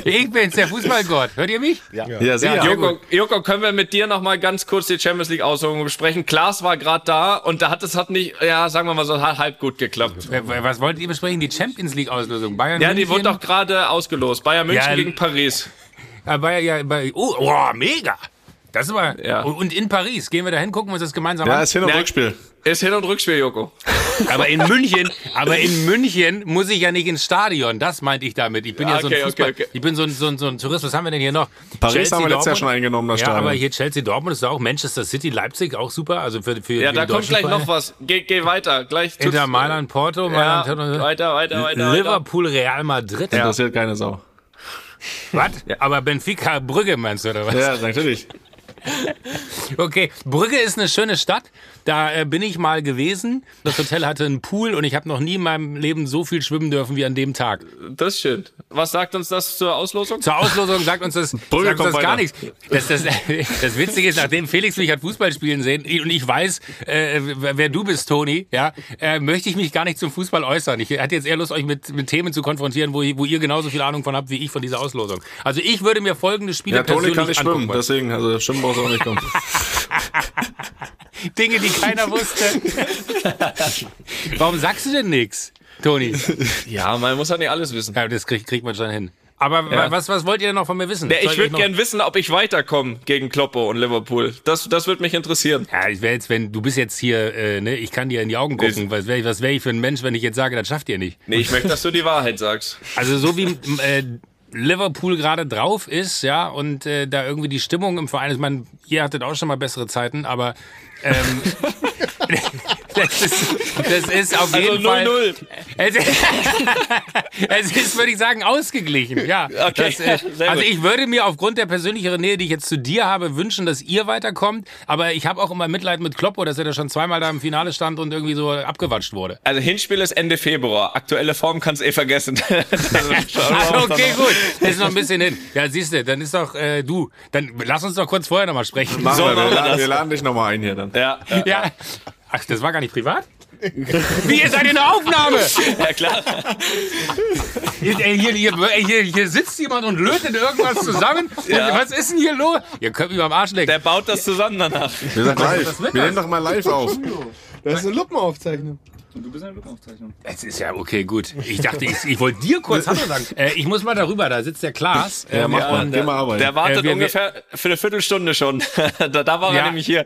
Ich bin's, der Fußballgott. Hört ihr mich? Ja. Ja, sehr Ja, gut. Joko, Joko, können wir mit dir noch mal ganz kurz die Champions League Auslosung besprechen? Klaas war gerade da und da hat es hat nicht, ja, sagen wir mal so halb gut geklappt. Äh, Was wollt ihr besprechen? Die Champions League Auslösung. Bayern Ja, die München? wurde doch gerade ausgelost. Bayern München Ja, gegen Paris. Äh, Bayern, ja, bei, oh, oh, mega. Das war. Ja. Und in Paris. Gehen wir da hin, gucken wir uns das gemeinsam Ja, an. ist Hin- und Ja. Rückspiel. Ist Hin- und Rückspiel, Joko. Aber in München, aber in München muss ich ja nicht ins Stadion. Das meinte ich damit. Ich bin ja so ein Okay, okay, Fußball. okay. Ich bin so ein, so, ein, so ein Tourist. Was haben wir denn hier noch? Paris Chelsea, haben wir letztes Jahr schon eingenommen, das Ja, Stadion. aber hier Chelsea Dortmund ist auch Manchester City, Leipzig auch super. Also für, für Ja, für da kommt gleich noch Vereine. was. Geh, geh weiter. Gleich tut's- Inter Mailand, Porto, Ja, Mailand, weiter, weiter, weiter. Liverpool, Real Madrid. Interessiert keine Sau. Was? Aber Benfica Brügge meinst du oder was? Ja, natürlich. Okay, Brügge ist eine schöne Stadt. Da äh, bin ich mal gewesen. Das Hotel hatte einen Pool und ich habe noch nie in meinem Leben so viel schwimmen dürfen wie an dem Tag. Das ist schön. Was sagt uns das zur Auslosung? Zur Auslosung sagt uns das, sagt uns das gar nichts. Das, das, das Witzige ist, nachdem Felix mich hat Fußball spielen sehen und ich weiß, äh, wer du bist, Toni, ja, äh, möchte ich mich gar nicht zum Fußball äußern. Ich hatte jetzt eher Lust, euch mit, mit Themen zu konfrontieren, wo, wo ihr genauso viel Ahnung von habt wie ich von dieser Auslosung. Also ich würde mir folgende Spiele Ja, Toni kann nicht schwimmen, deswegen, also schwimmen brauchst du auch nicht kommen. Dinge, die keiner wusste. Warum sagst du denn nichts, Toni? Ja, man muss ja nicht alles wissen. Ja, das kriegt, kriegt man schon hin. Aber Ja. was, was wollt ihr denn noch von mir wissen? Ja, ich würde noch- gern wissen, ob ich weiterkomme gegen Kloppo und Liverpool. Das, das würde mich interessieren. Ja, ich wäre jetzt, wenn du bist jetzt hier, äh, ne, ich kann dir in die Augen gucken. Was wäre ich, was wär ich für ein Mensch, wenn ich jetzt sage, das schafft ihr nicht? Nee, ich möchte, dass du die Wahrheit sagst. Also so wie äh, Liverpool gerade drauf ist, ja, und äh, da irgendwie die Stimmung im Verein ist, man, ihr hattet auch schon mal bessere Zeiten, aber ähm, das, ist, das ist auf Also jeden Fall. 0-0. Es, es ist, würde ich sagen, ausgeglichen. Ja. Okay, Das, äh, also ich würde mir aufgrund der persönlicheren Nähe, die ich jetzt zu dir habe, wünschen, dass ihr weiterkommt. Aber ich habe auch immer Mitleid mit Kloppo, dass er da schon zweimal da im Finale stand und irgendwie so abgewatscht wurde. Also Hinspiel ist Ende Februar. Aktuelle Form kannst eh vergessen. Also, okay, gut. Ist noch ein bisschen hin. Ja, siehst du, dann ist doch äh, du. Dann lass uns doch kurz vorher nochmal sprechen. Machen So wir, wir, laden, das. wir laden dich nochmal ein hier dann. Ja, ja, Ja. Ach, das war gar nicht privat? Wie, in der Aufnahme? ja, klar. Hier, hier, hier, hier, hier sitzt jemand und lötet irgendwas zusammen. Ja. Was ist denn hier los? Ihr könnt mich am Arsch lecken. Der baut das zusammen danach. Wir sind live. Wir nehmen doch mal live auf. Das ist eine Luppenaufzeichnung. Es ist ja okay, gut. Ich dachte, ich, ich wollte dir kurz Hallo sagen. Äh, ich muss mal darüber, da sitzt der Klaas. Ja, Ähm, mach mal, und, geh mal arbeiten. Der wartet Äh, wir- ungefähr für eine Viertelstunde schon. da, da war Ja. er nämlich hier.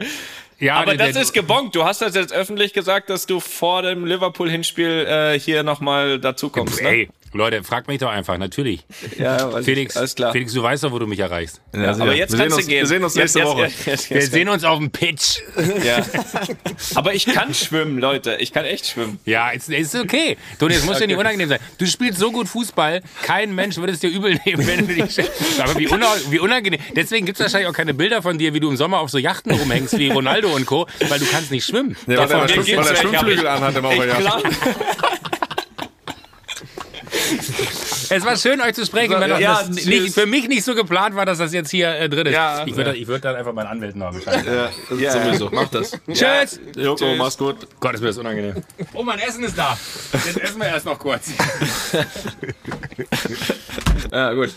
Ja, Aber der- das der- ist gebongt. Du hast das jetzt öffentlich gesagt, dass du vor dem Liverpool-Hinspiel äh, hier nochmal dazukommst. Ne? Ey, Leute, fragt mich doch einfach, natürlich. Ja, ich. Felix, alles klar. Felix, du weißt doch, wo du mich erreichst. Ja, aber jetzt wir sehen kannst uns, du gehen. Wir sehen uns Jetzt- nächste jetzt- Woche. jetzt- jetzt- Wir jetzt- sehen uns auf dem Pitch. Ja. Aber ich kann schwimmen, Leute. Ich kann echt schwimmen. Ja, ist, ist okay. Toni, es muss ja nicht unangenehm sein. Du spielst so gut Fußball, kein Mensch würde es dir übel nehmen, wenn du dich. Aber wie, una, wie unangenehm. Deswegen gibt es wahrscheinlich auch keine Bilder von dir, wie du im Sommer auf so Yachten rumhängst wie Ronaldo und Co., weil du kannst nicht schwimmen. Ja, weil Davon der, weil aber Schwimmflügel anhat im Auge. Es war schön, euch zu sprechen, wenn Ja, das tschüss. nicht, für mich nicht so geplant war, dass das jetzt hier äh, drin ist. Ja. ich würde ich würd dann einfach meinen Anwälten noch Bescheid sagen. Ja, sowieso. Mach das. Tschüss! Joko, mach's gut. Gott, ist mir das unangenehm. Oh, mein Essen ist da. Jetzt essen wir erst noch kurz. Ja, gut.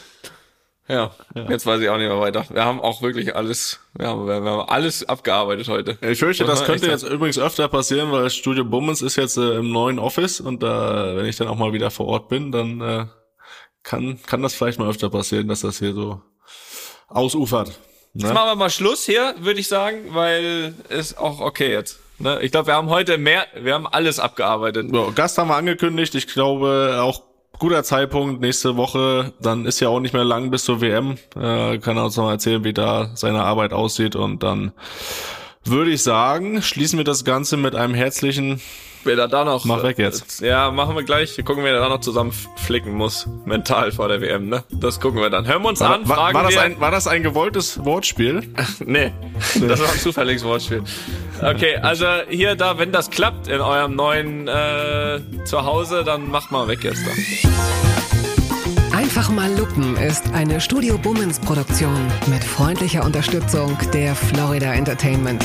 Ja, jetzt weiß ich auch nicht mehr weiter. Wir haben auch wirklich alles, wir haben, wir haben alles abgearbeitet heute. Ich fürchte, das könnte jetzt übrigens öfter passieren, weil Studio Bummens ist jetzt äh, im neuen Office und da, wenn ich dann auch mal wieder vor Ort bin, dann äh, kann, kann das vielleicht mal öfter passieren, dass das hier so ausufert. Jetzt Ne? machen wir mal Schluss hier, würde ich sagen, weil ist auch okay jetzt. Ne? Ich glaube, wir haben heute mehr, wir haben alles abgearbeitet. So, Gast haben wir angekündigt. Ich glaube, auch guter Zeitpunkt nächste Woche. Dann ist ja auch nicht mehr lang bis zur WM. Äh, kann er uns noch mal erzählen, wie da seine Arbeit aussieht. Und dann würde ich sagen, schließen wir das Ganze mit einem herzlichen Wer da, da noch. Mach weg jetzt. Ja, machen wir gleich. Gucken, wer da noch zusammen flicken muss. Mental vor der WM, ne? Das gucken wir dann. Hören wir uns War, an, war, fragen war, das wir. ein, war das ein gewolltes Wortspiel? Nee, das war ein zufälliges Wortspiel. Okay, also hier, da, wenn das klappt in eurem neuen äh, Zuhause, dann macht mal weg jetzt da. Einfach mal lupen ist eine Studio Bummens Produktion mit freundlicher Unterstützung der Florida Entertainment.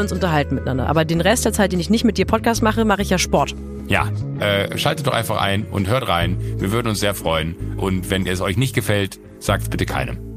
uns unterhalten miteinander. Aber den Rest der Zeit, den ich nicht mit dir Podcast mache, mache ich ja Sport. Ja, äh, schaltet doch einfach ein und hört rein. Wir würden uns sehr freuen. Und wenn es euch nicht gefällt, sagt es bitte keinem.